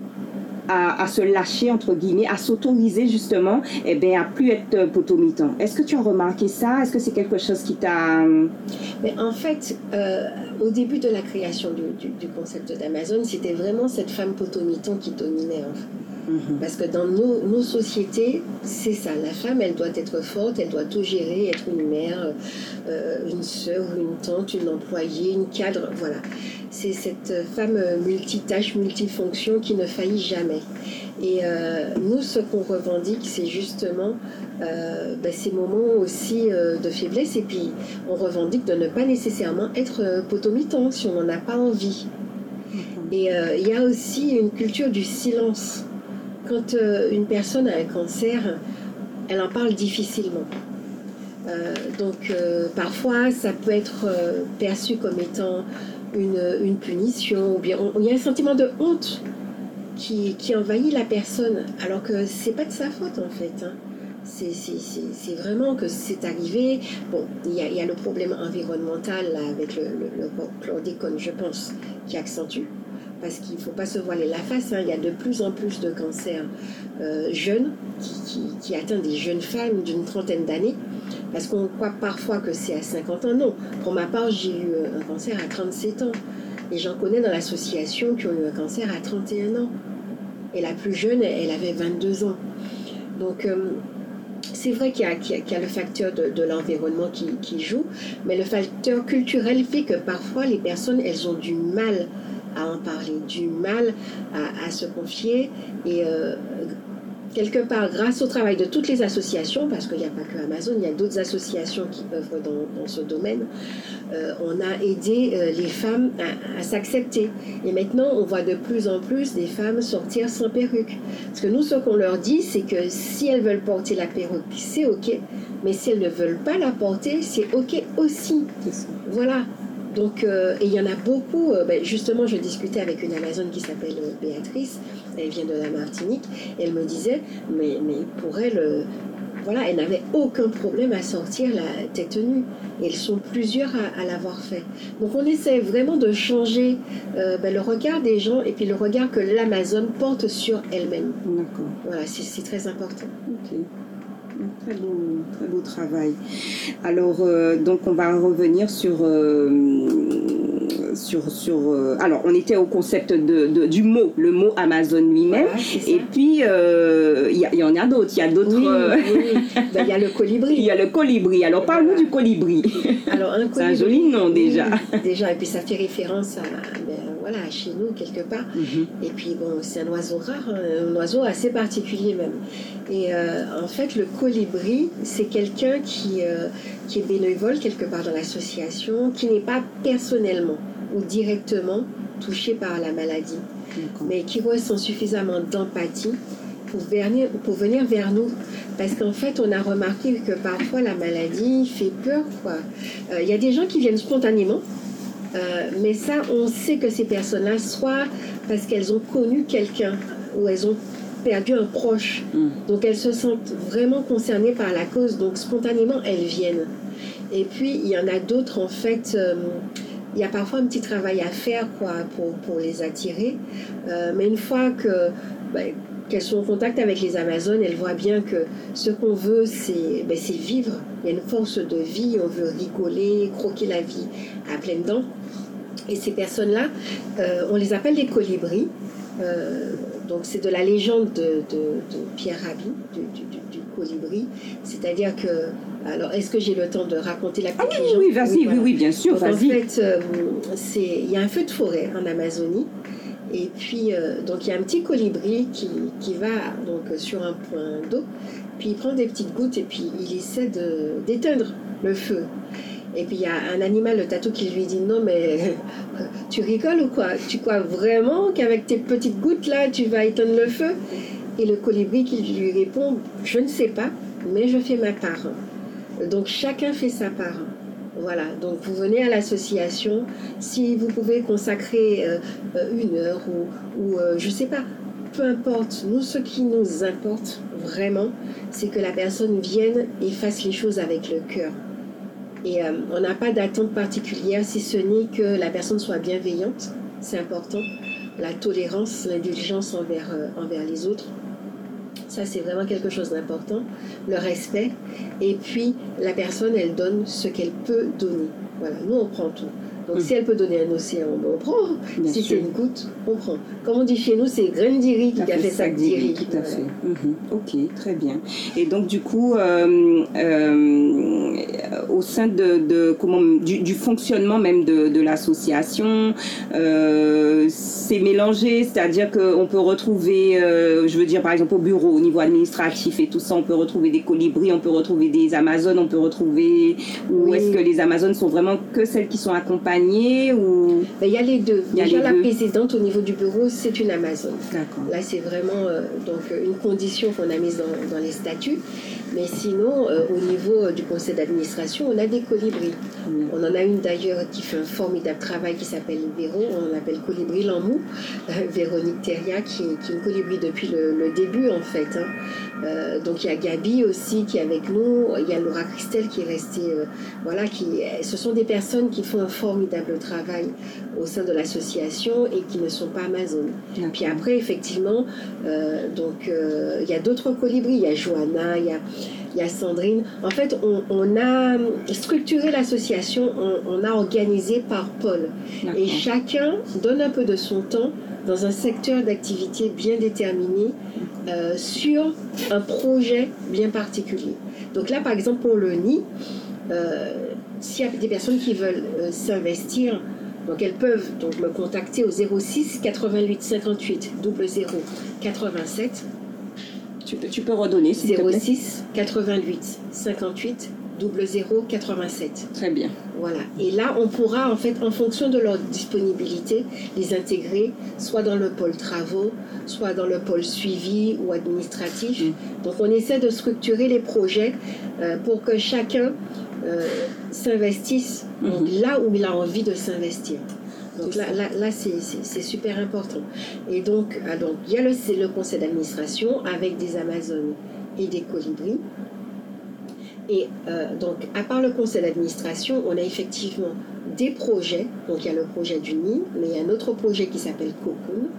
à, se lâcher, entre guillemets, à s'autoriser justement, eh bien, à plus être potomitan. Est-ce que tu as remarqué ça? Est-ce que c'est quelque chose qui t'a... Mais en fait, euh, au début de la création du, concept d'Amazon, c'était vraiment cette femme potomitan qui dominait. Fait. Mhm. Parce que dans nos, sociétés, c'est ça. La femme, elle doit être forte, elle doit tout gérer, être une mère, euh, une soeur, une tante, une employée, une cadre. Voilà. C'est cette femme multitâche, multifonction qui ne faillit jamais. Et euh, nous, ce qu'on revendique, c'est justement euh, ben, ces moments aussi de faiblesse. Et puis, on revendique de ne pas nécessairement être potomitant si on n'en a pas envie. Et il y a aussi une culture du silence. Quand euh, une personne a un cancer, elle en parle difficilement. Euh, donc euh, parfois, ça peut être perçu comme étant une, punition, ou bien il y a un sentiment de honte qui, envahit la personne, alors que c'est pas de sa faute en fait. Hein. C'est vraiment que c'est arrivé. Bon, il y, a, le problème environnemental avec le, le chlordécone, je pense, qui accentue parce qu'il ne faut pas se voiler la face. Hein. Il y a de plus en plus de cancers euh, jeunes qui, qui, atteignent des jeunes femmes d'une trentaine d'années. Parce qu'on croit parfois que c'est à 50 ans. Non, pour ma part, j'ai eu un cancer à 37 ans. Et j'en connais dans l'association qui ont eu un cancer à 31 ans. Et la plus jeune, elle avait 22 ans. Donc, euh, c'est vrai qu'il y, a le facteur de, l'environnement qui, joue, mais le facteur culturel fait que parfois les personnes, elles ont du mal à en parler, du mal à, se confier. Et euh, quelque part, grâce au travail de toutes les associations, parce qu'il n'y a pas que Amazon, il y a d'autres associations qui œuvrent dans, dans ce domaine, euh, on a aidé euh, les femmes à, s'accepter. Et maintenant, on voit de plus en plus des femmes sortir sans perruque. Parce que nous, ce qu'on leur dit, c'est que si elles veulent porter la perruque, c'est OK. Mais si elles ne veulent pas la porter, c'est OK aussi. Voilà. Donc, euh, et il y en a beaucoup. Euh, ben, justement, je discutais avec une Amazone qui s'appelle euh, Béatrice. Elle vient de la Martinique. elle me disait, mais, mais pour elle, voilà, elle n'avait aucun problème à sortir la tête nue. Et ils sont plusieurs à, l'avoir fait. Donc, on essaie vraiment de changer ben, le regard des gens et puis le regard que l'Amazone porte sur elle-même. D'accord. Voilà, c'est très important. Très beau, très beau travail. Alors, euh, donc, on va revenir sur. Euh, sur, sur euh, alors, on était au concept de, du mot, le mot Amazon lui-même. et puis, il y, y, en a d'autres. Il y a d'autres. Ben, il y a le colibri. Il y a le colibri. Alors, parle-nous du colibri. Alors, un C'est un joli nom déjà. déjà, et puis ça fait référence à. Ben, voilà, chez nous, quelque part. Mhm. Et puis, bon, c'est un oiseau rare, hein, un oiseau assez particulier même. Et en fait, le colibri, c'est quelqu'un qui, euh, qui est bénévole quelque part dans l'association, qui n'est pas personnellement ou directement touché par la maladie, mais qui ressent suffisamment d'empathie pour venir, pour venir vers nous. Parce qu'en fait, on a remarqué que parfois la maladie fait peur. Euh, il y a des gens qui viennent spontanément, euh, mais ça, on sait que ces personnes-là, soit parce qu'elles ont connu quelqu'un, ou elles ont perdu un proche. Mm. Donc elles se sentent vraiment concernées par la cause, donc spontanément elles viennent. Et puis il y en a d'autres en fait. Euh, il y a parfois un petit travail à faire quoi, pour, pour les attirer. Euh, mais une fois que, ben, qu'elles sont en contact avec les Amazones, elles voient bien que ce qu'on veut, c'est, ben, c'est vivre. Il y a une force de vie, on veut rigoler, croquer la vie à pleines dents. Et ces personnes-là, euh, on les appelle des colibris. Donc c'est de la légende de, Pierre Rabhi, du, colibri. C'est-à-dire que... Alors, est-ce que j'ai le temps de raconter la petite ah, oui, Oui, vas-y, oui, oui, bien sûr, vas-y. En fait, euh, il y a un feu de forêt en Amazonie. Et puis, euh, donc il y a un petit colibri qui, qui, va donc sur un point d'eau, puis il prend des petites gouttes et puis il essaie d'éteindre le feu. Et puis il y a un animal, le tatou, qui lui dit non mais tu rigoles ou quoi? Tu crois vraiment qu'avec tes petites gouttes là, tu vas éteindre le feu? Et le colibri qui lui répond je ne sais pas, mais je fais ma part. Donc chacun fait sa part. Voilà, donc vous venez à l'association, si vous pouvez consacrer euh, une heure ou, euh, je sais pas, peu importe, nous ce qui nous importe vraiment, c'est que la personne vienne et fasse les choses avec le cœur. Et euh, on n'a pas d'attente particulière si ce n'est que la personne soit bienveillante, c'est important. La tolérance, l'indulgence envers, euh, envers les autres, ça c'est vraiment quelque chose d'important. Le respect. Et puis la personne, elle donne ce qu'elle peut donner. Voilà, nous on prend tout. Donc si elle peut donner un océan, on prend. Bien si c'est une goutte, on prend. Comme on dit chez nous, c'est graine d'iri qui a fait sac d'iri. Tout à Voilà. fait. Mhm. Ok, très bien. Et donc du coup, euh, euh, au sein de, de- comment du, du fonctionnement même de, de l'association, euh, c'est mélangé, c'est-à-dire qu'on peut retrouver, je veux dire par exemple au bureau, au niveau administratif et tout ça, on peut retrouver des colibris, on peut retrouver des amazones, on peut retrouver. Ou Oui. est-ce que les amazones sont vraiment que celles qui sont accompagnées ou Ben, Il y a les deux. Il y a Déjà, les la deux. présidente au niveau du bureau, c'est une Amazon. D'accord. Là, c'est vraiment euh, donc, euh, une condition qu'on a mise dans, dans les statuts. Mais sinon, euh, au niveau du conseil d'administration, on a des colibris. On en a une d'ailleurs qui fait un formidable travail qui s'appelle Véro, on l'appelle Colibri Lamou, euh, Véronique Theria, qui, est- qui est une colibri depuis le, le début en fait. hein. Donc il y a Gabi aussi qui est avec nous, il y a Laura Christelle qui est restée, voilà, qui, ce sont des personnes qui font un formidable travail au sein de l'association et qui ne sont pas Amazon. Puis après, effectivement, euh, donc euh, il y a d'autres colibris, il y a Johanna, il y a, y a Sandrine. En fait, on, on a structuré l'association, on, on a organisé par pôle. Et chacun donne un peu de son temps dans un secteur d'activité bien déterminé euh, sur un projet bien particulier. Donc là, par exemple, pour le nid, euh, s'il y a des personnes qui veulent euh, s'investir, donc elles peuvent donc me contacter au 06 88 58 00 87 Tu peux, tu peux redonner, s'il te plaît 06 88 58 00 87. Très bien. Voilà. Et là, on pourra, en fait, en fonction de leur disponibilité, les intégrer soit dans le pôle travaux, soit dans le pôle suivi ou administratif. Mm. Donc, on essaie de structurer les projets euh, pour que chacun euh, s'investisse donc, Mhm. là où il a envie de s'investir. Donc là, là, là c'est- super important. Et donc, ah, donc, il y a le, le conseil d'administration avec des Amazones et des colibris. Et euh, donc, à part le conseil d'administration, on a effectivement des projets. Donc, il y a le projet du nid, mais il y a un autre projet qui s'appelle Cocoon.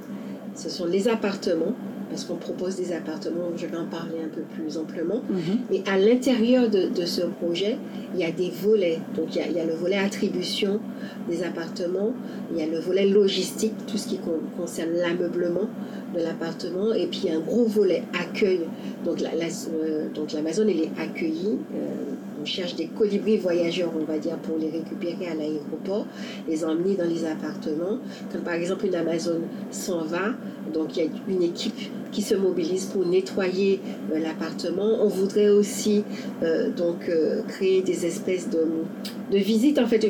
Ce sont les appartements, parce qu'on propose des appartements, je vais en parler un peu plus amplement. Mhm. Et à l'intérieur de, de ce projet, il y a des volets. Donc il y a, il y a le volet attribution des appartements, il y a le volet logistique, tout ce qui con- concerne l'ameublement de l'appartement, et puis il y a un gros volet accueil. Donc la, la- euh, l'Amazon, elle est accueillie. Euh, cherche des colibris voyageurs, on va dire, pour les récupérer à l'aéroport, les emmener dans les appartements. Comme par exemple une Amazon s'en va, donc il y a une équipe qui se mobilise pour nettoyer euh, l'appartement. On voudrait aussi euh, donc euh, créer des espèces de, visites, en fait,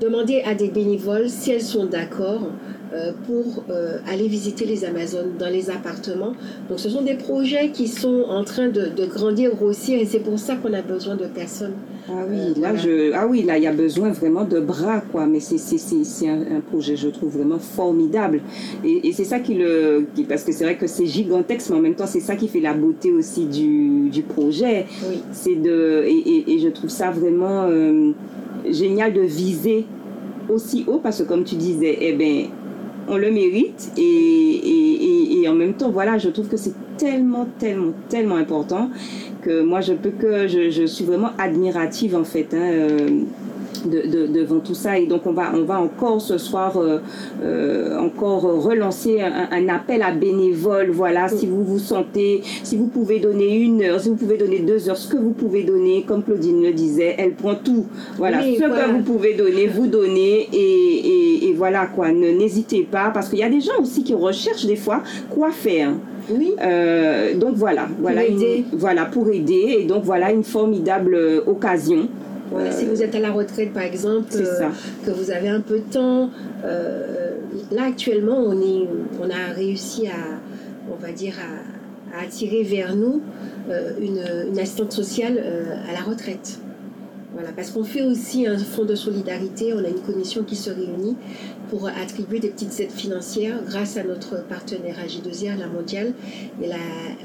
demander à des bénévoles si elles sont d'accord pour euh, aller visiter les Amazones dans les appartements. Donc ce sont des projets qui sont en train de, de grandir, grossir, et c'est pour ça qu'on a besoin de personnes. Ah oui, Euh, là, voilà. je, ah oui, là, il y a besoin vraiment de bras, quoi. Mais c'est, c'est, c'est, c'est un, un projet, je trouve vraiment formidable. Et, et c'est ça qui le, qui- parce que c'est vrai que c'est gigantesque, mais en même temps, c'est ça qui fait la beauté aussi du, du projet. Oui. C'est de, et, et, et je trouve ça vraiment euh, génial de viser aussi haut, parce que comme tu disais, eh ben, on le mérite et, en même temps, voilà, je trouve que c'est tellement, tellement, tellement important que moi, je peux que, je, je suis vraiment admirative en fait. Hein, euh, de, de- devant tout ça et donc on va on va encore ce soir euh, euh, encore relancer un, un appel à bénévoles voilà si vous vous sentez si vous pouvez donner une heure si vous pouvez donner deux heures ce que vous pouvez donner comme Claudine le disait elle prend tout voilà Oui, ce voilà. que vous pouvez donner vous donnez et, et, et voilà quoi ne n'hésitez pas parce qu'il y a des gens aussi qui recherchent des fois quoi faire Oui. euh, donc voilà, voilà, une- aider. voilà pour aider et donc voilà une formidable occasion. Voilà, si vous êtes à la retraite, par exemple, euh, que vous avez un peu de temps, euh, là actuellement, on, est, on a réussi à, on va dire, à, à attirer vers nous euh, une, une assistante sociale à la retraite. Voilà, parce qu'on fait aussi un fonds de solidarité, on a une commission qui se réunit pour attribuer des petites aides financières grâce à notre partenaire AG2R, la mondiale, et la,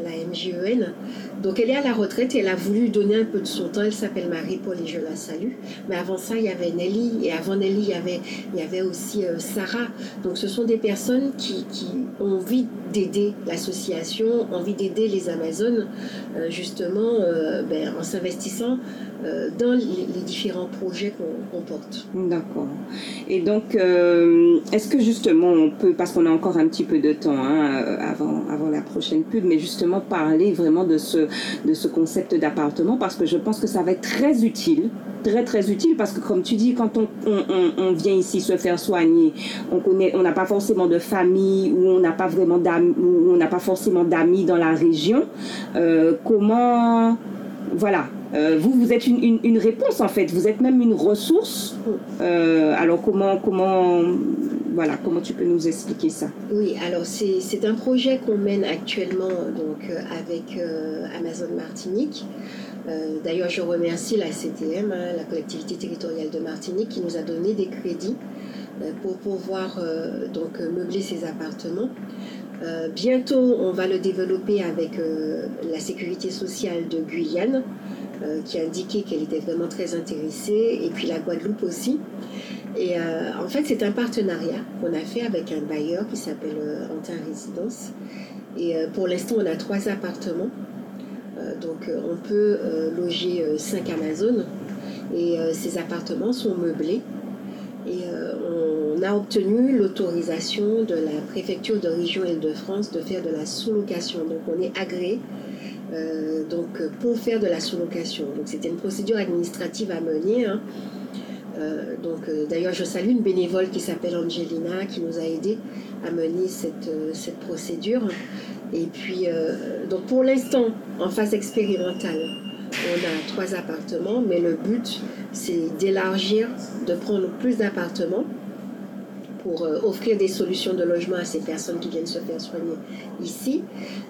la MGEN. Donc elle est à la retraite et elle a voulu donner un peu de son temps. Elle s'appelle Marie-Paul et je la salue. Mais avant ça, il y avait Nelly et avant Nelly, il y avait, il y avait aussi euh, Sarah. Donc ce sont des personnes qui, qui ont envie d'aider l'association, envie d'aider les Amazones, euh, justement euh, ben, en s'investissant dans les, différents projets qu'on porte. D'accord. Et donc, est-ce que justement on peut, parce qu'on a encore un petit peu de temps hein, euh, avant, avant la prochaine pub, mais justement parler vraiment de ce, de ce concept d'appartement, parce que je pense que ça va être très utile très très utile parce que comme tu dis quand on, on, vient ici se faire soigner on on n'a pas forcément de famille ou on n'a pas vraiment d'amis on n'a pas forcément d'amis dans la région euh, comment voilà euh, vous, vous êtes une, réponse en fait. Vous êtes même une ressource. Euh, alors comment, comment, voilà, comment tu peux nous expliquer ça? Oui, alors c'est un projet qu'on mène actuellement donc euh, avec Amazon Martinique. D'ailleurs, je remercie la CTM, hein, la collectivité territoriale de Martinique, qui nous a donné des crédits pour pouvoir donc meubler ces appartements. Bientôt, on va le développer avec la sécurité sociale de Guyane, euh, qui a indiqué qu'elle était vraiment très intéressée, et puis la Guadeloupe aussi. Et en fait, c'est un partenariat qu'on a fait avec un bailleur qui s'appelle Antin Résidence. Et pour l'instant, on a trois appartements. donc, on peut loger cinq Amazones. Et ces appartements sont meublés. Et on a obtenu l'autorisation de la préfecture de région Île-de-France de faire de la sous-location. Donc on est agréé euh, donc, pour faire de la sous-location. Donc c'était une procédure administrative à mener. Hein. Euh, donc euh, d'ailleurs je salue une bénévole qui s'appelle Angelina qui nous a aidé à mener cette, cette procédure. Et puis donc pour l'instant en phase expérimentale, on a trois appartements, mais le but c'est d'élargir, de prendre plus d'appartements pour euh, offrir des solutions de logement à ces personnes qui viennent se faire soigner ici.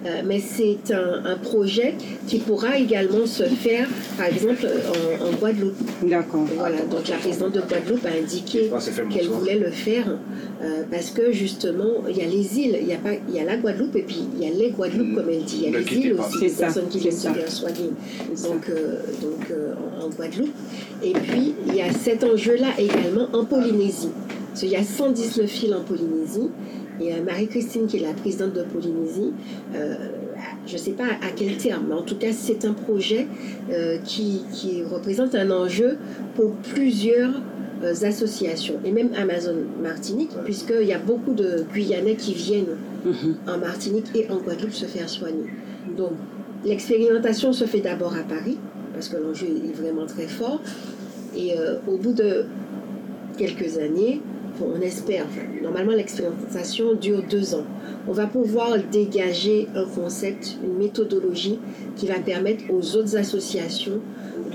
Euh, mais c'est un, un, projet qui pourra également se faire, par exemple, en, en Guadeloupe. D'accord. Voilà, donc la présidente de Guadeloupe a indiqué qu'elle voulait le faire euh, parce que justement, il y a les îles, il y a, pas, il y a la Guadeloupe et puis il y a les Guadeloupes, comme elle dit. Il y a les îles aussi, des ça, personnes qui viennent se faire soigner. Donc, euh, donc en, en Guadeloupe. Et puis, il y a cet enjeu-là également en Polynésie. Qu'il y a 119 îles en Polynésie. Et euh, Marie-Christine, qui est la présidente de Polynésie, euh, je ne sais pas à quel terme, mais en tout cas, c'est un projet euh, qui, qui, représente un enjeu pour plusieurs euh, associations, et même Amazon Martinique, puisqu'il y a beaucoup de Guyanais qui viennent mm -hmm. en Martinique et en Guadeloupe se faire soigner. Donc, l'expérimentation se fait d'abord à Paris, parce que l'enjeu est vraiment très fort. Et euh, au bout de quelques années, on espère, normalement l'expérimentation dure deux ans. On va pouvoir dégager un concept, une méthodologie qui va permettre aux autres associations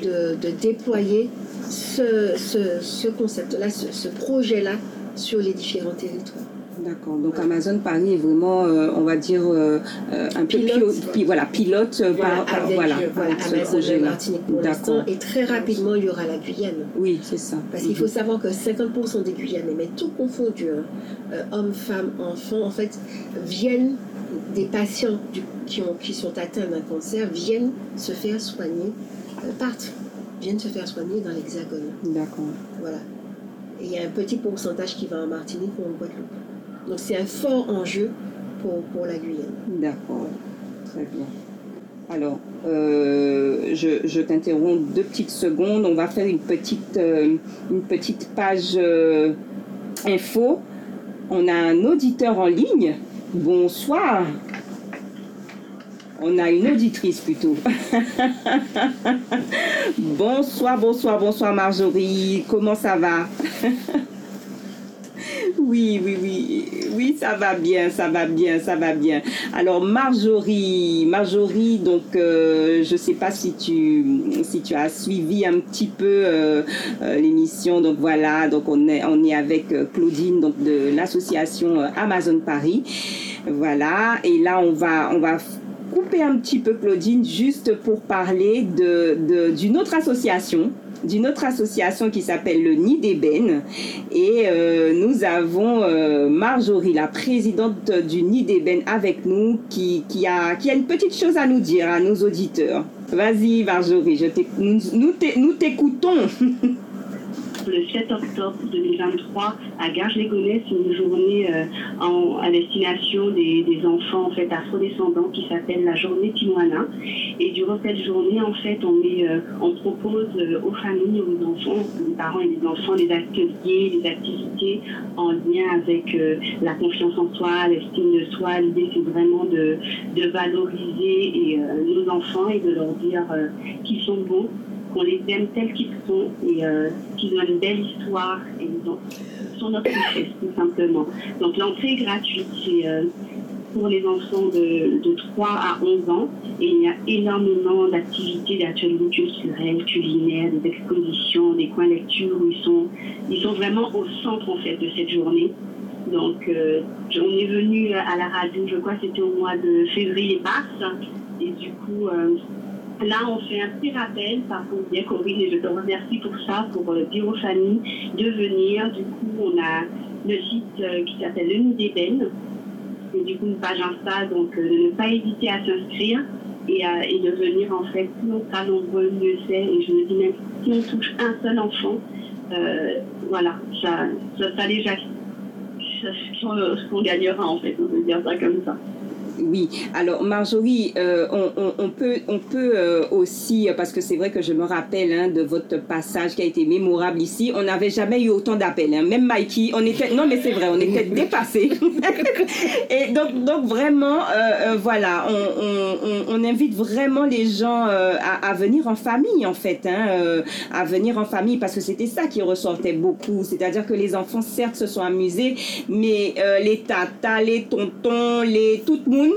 de, déployer ce, ce, ce concept-là, ce, ce projet-là sur les différents territoires. D'accord. Donc. Amazon Paris est vraiment, euh, on va dire, euh, un pilote, pi, voilà, pilote voilà, par, avec, voilà, voilà, avec Amazon ce projet-là. Martinique pour l'instant. Et très rapidement, il y aura la Guyane. Oui, c'est ça. Parce qu'il faut Mhm. savoir que 50% des Guyanais, mais tout confondu, hein, euh, hommes, femmes, enfants, en fait, viennent des patients du, qui, ont, qui sont atteints d'un cancer, viennent se faire soigner, euh, partent, viennent se faire soigner dans l'Hexagone. D'accord. Voilà. Et il y a un petit pourcentage qui va en Martinique ou en Guadeloupe. Donc c'est un fort enjeu pour, la Guyane. D'accord. Très bien. Alors, euh, je, t'interromps deux petites secondes. On va faire une petite, euh, page euh, info. On a un auditeur en ligne. Bonsoir. On a une auditrice plutôt. bonsoir, bonsoir, bonsoir Marjorie. Comment ça va? Oui, oui, oui. Oui, ça va bien, ça va bien, ça va bien. Alors Marjorie, Marjorie, donc euh, je sais pas si tu si tu as suivi un petit peu euh, euh, l'émission. Donc voilà, donc on est avec Claudine donc de l'association Amazon Paris. Voilà, et là on va couper un petit peu Claudine juste pour parler d'une autre association d'une autre association qui s'appelle le Nid d'Ébène. Et euh, nous avons euh, Marjorie, la présidente du Nid d'Ébène, avec nous, qui, qui, a, qui a une petite chose à nous dire à nos auditeurs. Vas-y, Marjorie, je nous t'écoutons. le 7 octobre 2023 à Garges-les-Gonesse, une journée euh, en, à destination des, enfants en fait afrodescendants qui s'appelle la journée Timoana. Et durant cette journée, en fait, on, euh, on propose euh, aux familles, aux enfants, aux parents et les enfants, des ateliers, des activités en lien avec la confiance en soi, l'estime de soi. L'idée, c'est vraiment de, de valoriser nos enfants et de leur dire qu'ils sont beaux qu'on les aime tels qu'ils sont et euh, qu'ils ont une belle histoire et ils sont notre richesse, tout simplement. Donc l'entrée est gratuite, c'est euh, pour les enfants de, de, 3 à 11 ans et il y a énormément d'activités, d'ateliers culturels, culinaires, des expositions, des coins lecture où ils sont, ils sont vraiment au centre en fait de cette journée. Donc euh, on est venu à la radio, je crois c'était au mois de février-mars et du coup Là, on fait un petit rappel par bien Corinne, et je te remercie pour ça, pour le bureau famille, de venir. Du coup, on a le site euh, qui s'appelle Le Nid d'Ébène, et du coup une page Insta, donc euh, de ne pas hésiter à s'inscrire et, et, de venir en fait, plus on sera nombreux, mieux c'est. Et je me dis même si on touche un seul enfant, euh, voilà, ça, ça, ça déjà ce qu'on gagnera en fait, on peut dire ça comme ça. Oui, alors Marjorie, euh, on, peut, on peut euh, aussi, parce que c'est vrai que je me rappelle hein, de votre passage qui a été mémorable ici, on n'avait jamais eu autant d'appels. Hein. Même Mikey, on était, non mais c'est vrai, on était dépassés. Et donc, donc vraiment, euh, voilà, on, on, invite vraiment les gens à, venir en famille en fait, hein, à venir en famille parce que c'était ça qui ressortait beaucoup. C'est-à-dire que les enfants certes se sont amusés, mais les tatas, les tontons, les tout le monde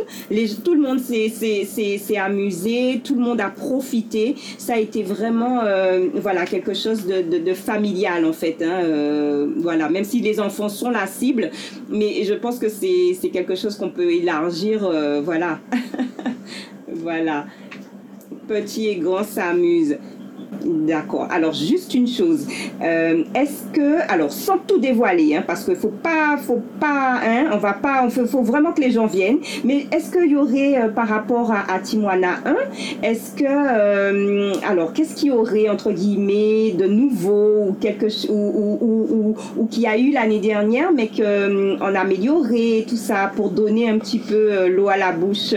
tout le monde s'est amusé, tout le monde a profité. Ça a été vraiment euh, voilà, quelque chose de, familial en fait. Hein, euh, voilà, même si les enfants sont la cible, mais je pense que c'est quelque chose qu'on peut élargir. Euh, voilà. voilà. Petit et grand s'amusent. D'accord. Alors juste une chose. Euh, est-ce que, alors sans tout dévoiler, hein, parce qu'il faut pas, faut pas, hein, on va pas, il faut, vraiment que les gens viennent. Mais est-ce qu'il y aurait euh, par rapport à, Timoana 1, est-ce que, euh, alors qu'est-ce qu'il y aurait entre guillemets de nouveau ou quelque ou, ou, ou, ou qui a eu l'année dernière, mais qu'on a amélioré tout ça pour donner un petit peu l'eau à la bouche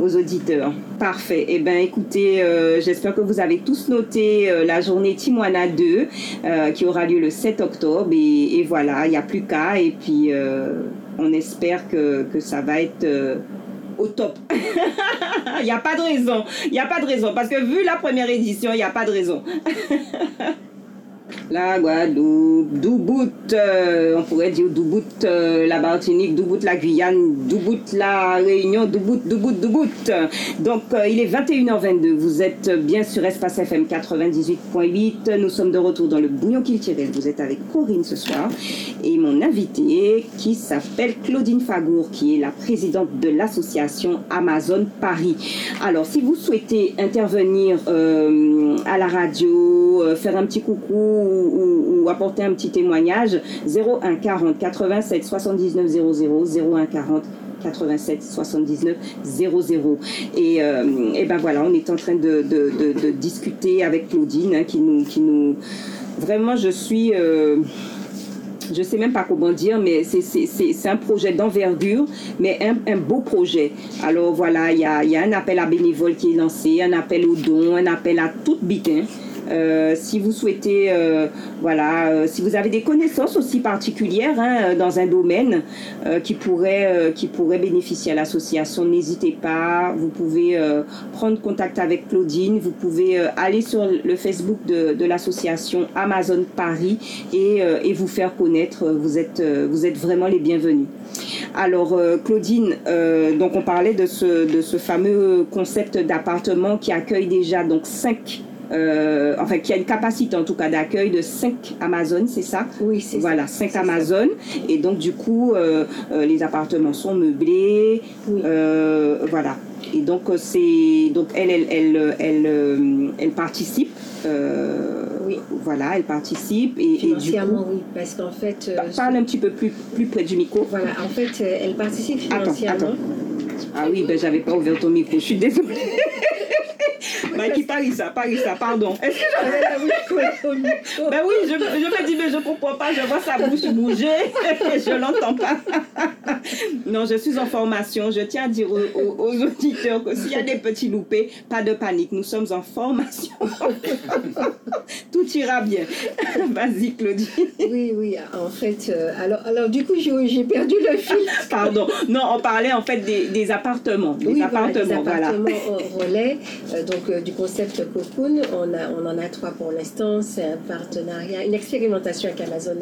aux auditeurs? Parfait. Eh bien, écoutez, j'espère que vous avez tous noté euh, la journée Timoana 2 euh, qui aura lieu le 7 octobre. Et, voilà, il n'y a plus qu'à. Et puis, euh, on espère que, que, ça va être au top. Il n'y a pas de raison. Il n'y a pas de raison. Parce que vu la première édition, il n'y a pas de raison. la Guadeloupe, Doubout, euh, on pourrait dire Doubout euh, la Martinique, Doubout la Guyane, Doubout la Réunion, Doubout, Doubout, Doubout. Donc euh, il est 21h22, vous êtes bien sur Espace FM 98.8, nous sommes de retour dans le Bouillon Kiltirel, vous êtes avec Corinne ce soir et mon invité qui s'appelle Claudine Fagour qui est la présidente de l'association Amazon Paris. Alors si vous souhaitez intervenir à la radio, faire un petit coucou, ou, apporter un petit témoignage, 01 40 87 79 00, 01 40 87 79 00. Et, euh, et ben voilà, on est en train de, de, discuter avec Claudine hein, qui, nous, qui nous... Vraiment, je suis... Euh, je sais même pas comment dire, mais c'est un projet d'envergure, mais un, beau projet. Alors voilà, il y a, y a, un appel à bénévoles qui est lancé, un appel aux dons, un appel à toute bitin. Euh, si vous souhaitez, euh, voilà, euh, si vous avez des connaissances aussi particulières hein, dans un domaine qui pourrait qui pourrait bénéficier à l'association, n'hésitez pas. Vous pouvez prendre contact avec Claudine. Vous pouvez aller sur le Facebook de, l'association Amazon Paris et, et, vous faire connaître. Vous êtes vous êtes vraiment les bienvenus. Alors Claudine, donc on parlait de ce de ce fameux concept d'appartement qui accueille déjà donc cinq euh, enfin qui a une capacité en tout cas d'accueil de 5 Amazones, c'est ça? Oui, c'est Voilà, ça. 5 C'est ça. Amazones. Et donc du coup, euh, euh, les appartements sont meublés. Oui. Euh, voilà. Et donc c'est donc elle elle elle elle, elle participe. euh, Oui. Voilà, elle participe et, et du coup, oui, parce qu'en fait, euh, pa- parle un petit peu plus plus près du micro. voilà, en fait, elle participe Attends, financièrement. attends. Ah oui, ben j'avais pas ouvert ton micro. Je suis désolée. Mikey, Paris ça, Paris ça, pardon. Est-ce que Elle a voulu coller au micro. Ben oui, je, je me dis, mais je comprends pas, je vois sa bouche bouger et je l'entends pas. non, je suis en formation. Je tiens à dire aux, aux- aux auditeurs que s'il y a des petits loupés, pas de panique, nous sommes en formation. Tout ira bien. Vas-y, Claudie. Oui, oui, en fait, euh, alors, alors du coup, j'ai perdu le fil. Pardon. Non, on parlait en fait des, des appartements. Des Oui, voilà, appartements, voilà. appartements au relais. Euh, donc, euh, du concept Cocoon, on, en a trois pour l'instant. C'est un partenariat, une expérimentation avec Amazon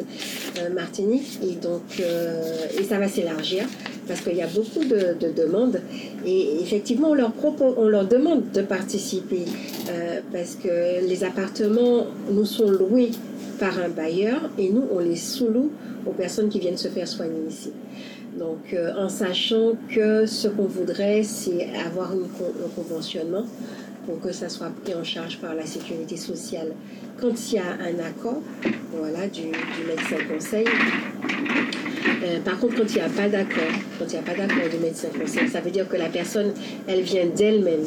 euh, Martinique. Et donc, euh, ça va s'élargir parce qu'il y a beaucoup de, de demandes. Et effectivement, on leur, propose, on leur demande de participer euh, parce que les appartements nous sont loués par un bailleur et nous, on les sous-loue aux personnes qui viennent se faire soigner ici. Donc, euh, en sachant que ce qu'on voudrait, c'est avoir une un conventionnement pour que ça soit pris en charge par la sécurité sociale. Quand il y a un accord, voilà, du, du médecin conseil. Euh, par contre, quand il n'y a pas d'accord, quand il n'y a pas d'accord du médecin conseil, ça veut dire que la personne, elle vient d'elle-même.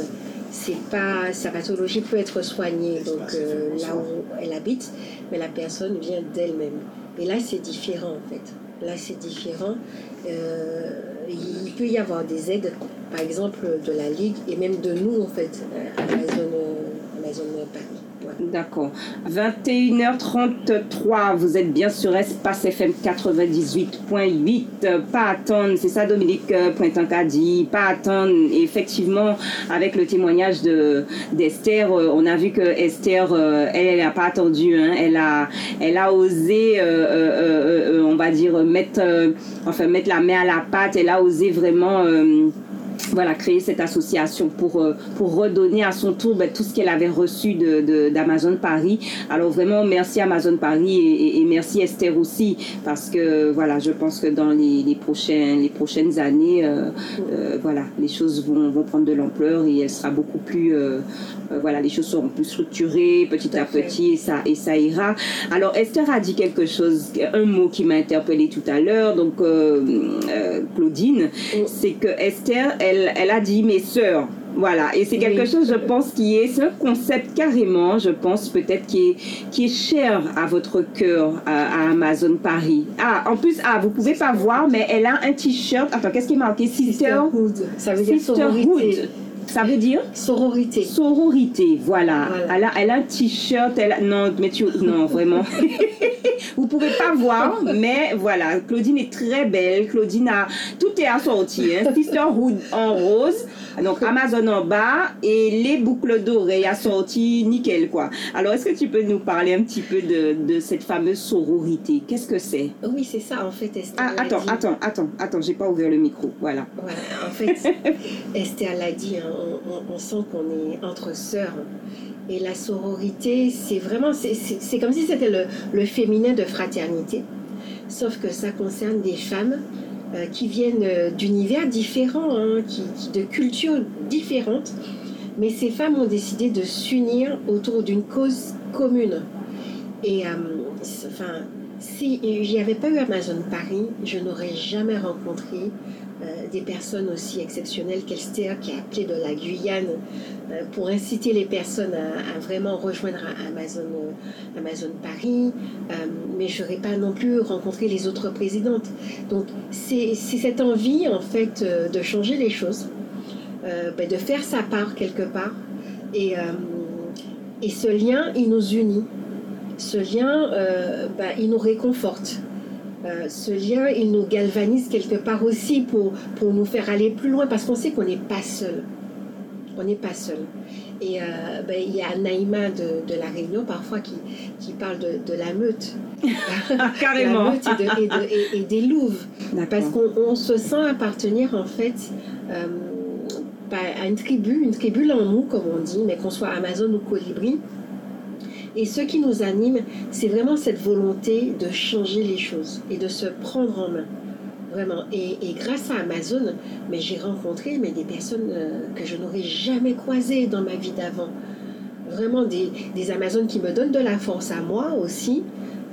C'est pas sa pathologie peut être soignée donc euh, là où elle habite, mais la personne vient d'elle-même. Et là, c'est différent en fait. Là, c'est différent. Euh, il peut y avoir des aides, par exemple de la Ligue et même de nous en fait, euh, Amazon, euh, Amazon Paris. D'accord. 21h33, vous êtes bien sur Espace FM 98.8. Euh, Pas attendre, c'est ça Dominique euh, Pointant qu'a dit, pas attendre. Effectivement, avec le témoignage de d'Esther, euh, on a vu que Esther, euh, elle, n'a pas attendu. hein. Elle a, osé, on va dire mettre, enfin mettre la main à la pâte. Elle a osé vraiment. Voilà, créer cette association pour, euh, pour redonner à son tour ben, tout ce qu'elle avait reçu de, de- d'Amazon Paris. Alors vraiment, merci Amazon Paris et, et- et merci Esther aussi, parce que voilà, je pense que dans les, les, prochains, les prochaines années, euh, euh, voilà, les choses vont, vont prendre de l'ampleur et elle sera beaucoup plus, euh, voilà, les choses seront plus structurées petit à petit et ça, et ça ira. Alors Esther a dit quelque chose, un mot qui m'a interpellée tout à l'heure, donc Claudine, c'est que Esther, elle, elle a dit mes sœurs. Voilà, et c'est quelque Oui. chose, je pense, qui est, un concept carrément, je pense, peut-être qui est, qui est cher à votre cœur, à, à Amazon Paris. Ah, en plus, ah, vous pouvez pas voir, mais elle a un t-shirt. Attends, qu'est-ce qui est marqué? Sister, Sisterhood, ça veut dire Sisterhood. Ça veut dire Sororité. sororité, voilà. Voilà. Elle, a, elle a un t-shirt, elle a- non, mais tu, non, vraiment. Vous pouvez pas voir, mais voilà, Claudine est très belle. Claudine a, tout est assorti, hein. Sisterhood en rose, donc Amazon en bas et les boucles d'oreilles assorties, nickel quoi. Alors, est-ce que tu peux nous parler un petit peu de, de cette fameuse sororité? Qu'est-ce que c'est? Oui, c'est ça en fait, Esther. Ah, attends, attends, attends, attends, j'ai pas ouvert le micro, voilà. Voilà, en fait, Esther l'a dit, hein, on, sent qu'on est entre sœurs. Et la sororité, c'est vraiment, c'est- comme si c'était le, féminin de fraternité. Sauf que ça concerne des femmes euh, qui viennent euh, d'univers différents, hein, qui, de cultures différentes. Mais ces femmes ont décidé de s'unir autour d'une cause commune. Et, euh, enfin, si il n'y avait pas eu Amazon Paris, je n'aurais jamais rencontré des personnes aussi exceptionnelles qu'Esther qui a appelé de la Guyane euh, pour inciter les personnes à, à vraiment rejoindre Amazon, euh, Amazon Paris. Euh, mais je n'aurais pas non plus rencontré les autres présidentes. Donc c'est cette envie en fait euh, de changer les choses, euh, ben, de faire sa part quelque part. Et, euh, et ce lien, il nous unit. Ce lien, euh, ben, il nous réconforte. Euh, ce lien, il nous galvanise quelque part aussi pour, pour nous faire aller plus loin parce qu'on sait qu'on n'est pas seul. On n'est pas seul. Et euh, ben, il y a Naïma de, de La Réunion parfois qui, qui parle de, de la meute. Ah, carrément. La meute et, de- et de- et- et des louves. Parce qu'on on se sent appartenir en fait euh, à une tribu, une tribu en nous comme on dit, mais qu'on soit Amazon ou Colibri, Et ce qui nous anime, c'est vraiment cette volonté de changer les choses et de se prendre en main. Vraiment. Et, et grâce à Amazon, mais j'ai rencontré mais des personnes euh, que je n'aurais jamais croisées dans ma vie d'avant. Vraiment des, des Amazones qui me donnent de la force à moi aussi.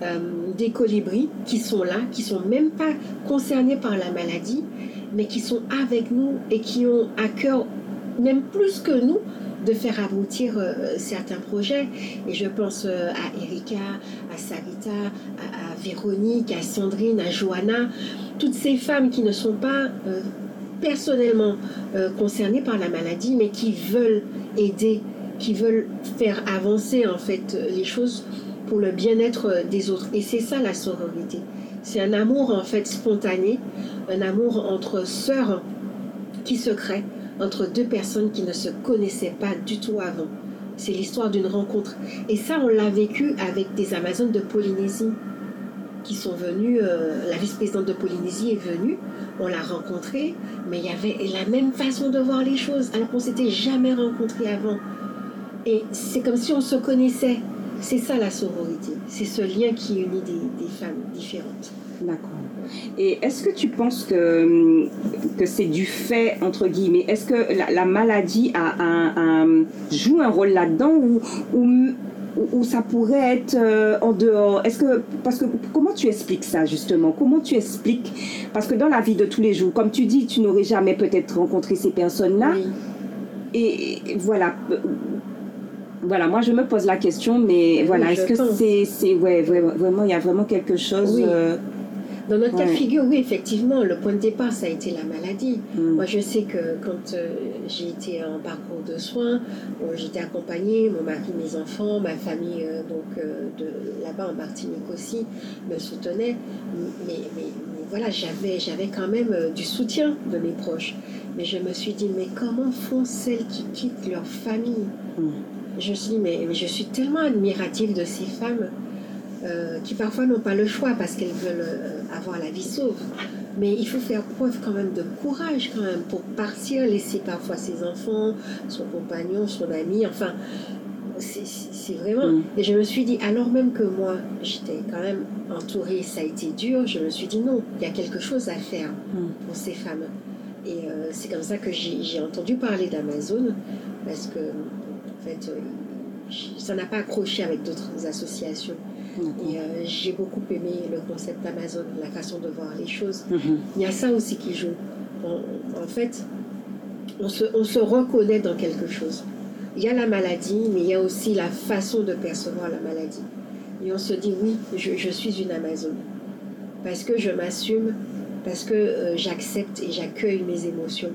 Euh, des colibris qui sont là, qui sont même pas concernés par la maladie, mais qui sont avec nous et qui ont à cœur, même plus que nous, de faire aboutir euh, certains projets. Et je pense euh, à Erika, à Sarita, à, Véronique, à Sandrine, à Johanna, toutes ces femmes qui ne sont pas euh, personnellement concernées par la maladie, mais qui veulent aider, qui veulent faire avancer en fait les choses pour le bien-être des autres. Et c'est ça la sororité. C'est un amour en fait spontané, un amour entre sœurs qui se crée, entre deux personnes qui ne se connaissaient pas du tout avant. C'est l'histoire d'une rencontre. Et ça, on l'a vécu avec des Amazones de Polynésie qui sont venues. Euh, la vice-présidente de Polynésie est venue, on l'a rencontrée, mais il y avait la même façon de voir les choses, alors qu'on s'était jamais rencontrés avant. Et c'est comme si on se connaissait. C'est ça la sororité. C'est ce lien qui unit des, des femmes différentes. D'accord. Et est-ce que tu penses que, que c'est du fait, entre guillemets, est-ce que la, la, maladie a un, un, joue un rôle là-dedans ou, ou, ou, ça pourrait être euh, en dehors? Est-ce que, parce que comment tu expliques ça justement? Comment tu expliques? Parce que dans la vie de tous les jours, comme tu dis, tu n'aurais jamais peut-être rencontré ces personnes-là. Oui. Et voilà, voilà, moi je me pose la question, mais voilà, est-ce que c'est, c'est, ouais, ouais, vraiment, il y a vraiment quelque chose. Oui. euh, Dans notre cas de figure, oui, effectivement, le point de départ, ça a été la maladie. hmm. Moi, je sais que quand euh, j'ai été en parcours de soins, j'étais accompagnée, mon mari, mes enfants, ma famille, euh, donc euh, de là-bas en Martinique aussi, me soutenait. Mais, mais- mais voilà, j'avais, j'avais quand même du soutien de mes proches. Mais je me suis dit, mais comment font celles qui quittent leur famille? Hmm. Je me suis dit, mais, mais je suis tellement admirative de ces femmes euh, qui parfois n'ont pas le choix parce qu'elles veulent euh, avoir la vie sauve. Mais il faut faire preuve quand même de courage quand même pour partir, laisser parfois ses enfants, son compagnon, son ami, enfin, c'est- vraiment... Mm. Et je me suis dit, alors même que moi, j'étais quand même entourée, ça a été dur, je me suis dit, non, il y a quelque chose à faire Mm. pour ces femmes. Et euh, c'est comme ça que j'ai entendu parler d'Amazon, parce que, en fait, euh, ça n'a pas accroché avec d'autres associations. Et euh, j'ai beaucoup aimé le concept Amazon, la façon de voir les choses. Mhm. Il y a ça aussi qui joue. On- en fait, on se, on se reconnaît dans quelque chose. Il y a la maladie, mais il y a aussi la façon de percevoir la maladie. Et on se dit, oui, je, je suis une Amazon. Parce que je m'assume, parce que euh, j'accepte et j'accueille mes émotions,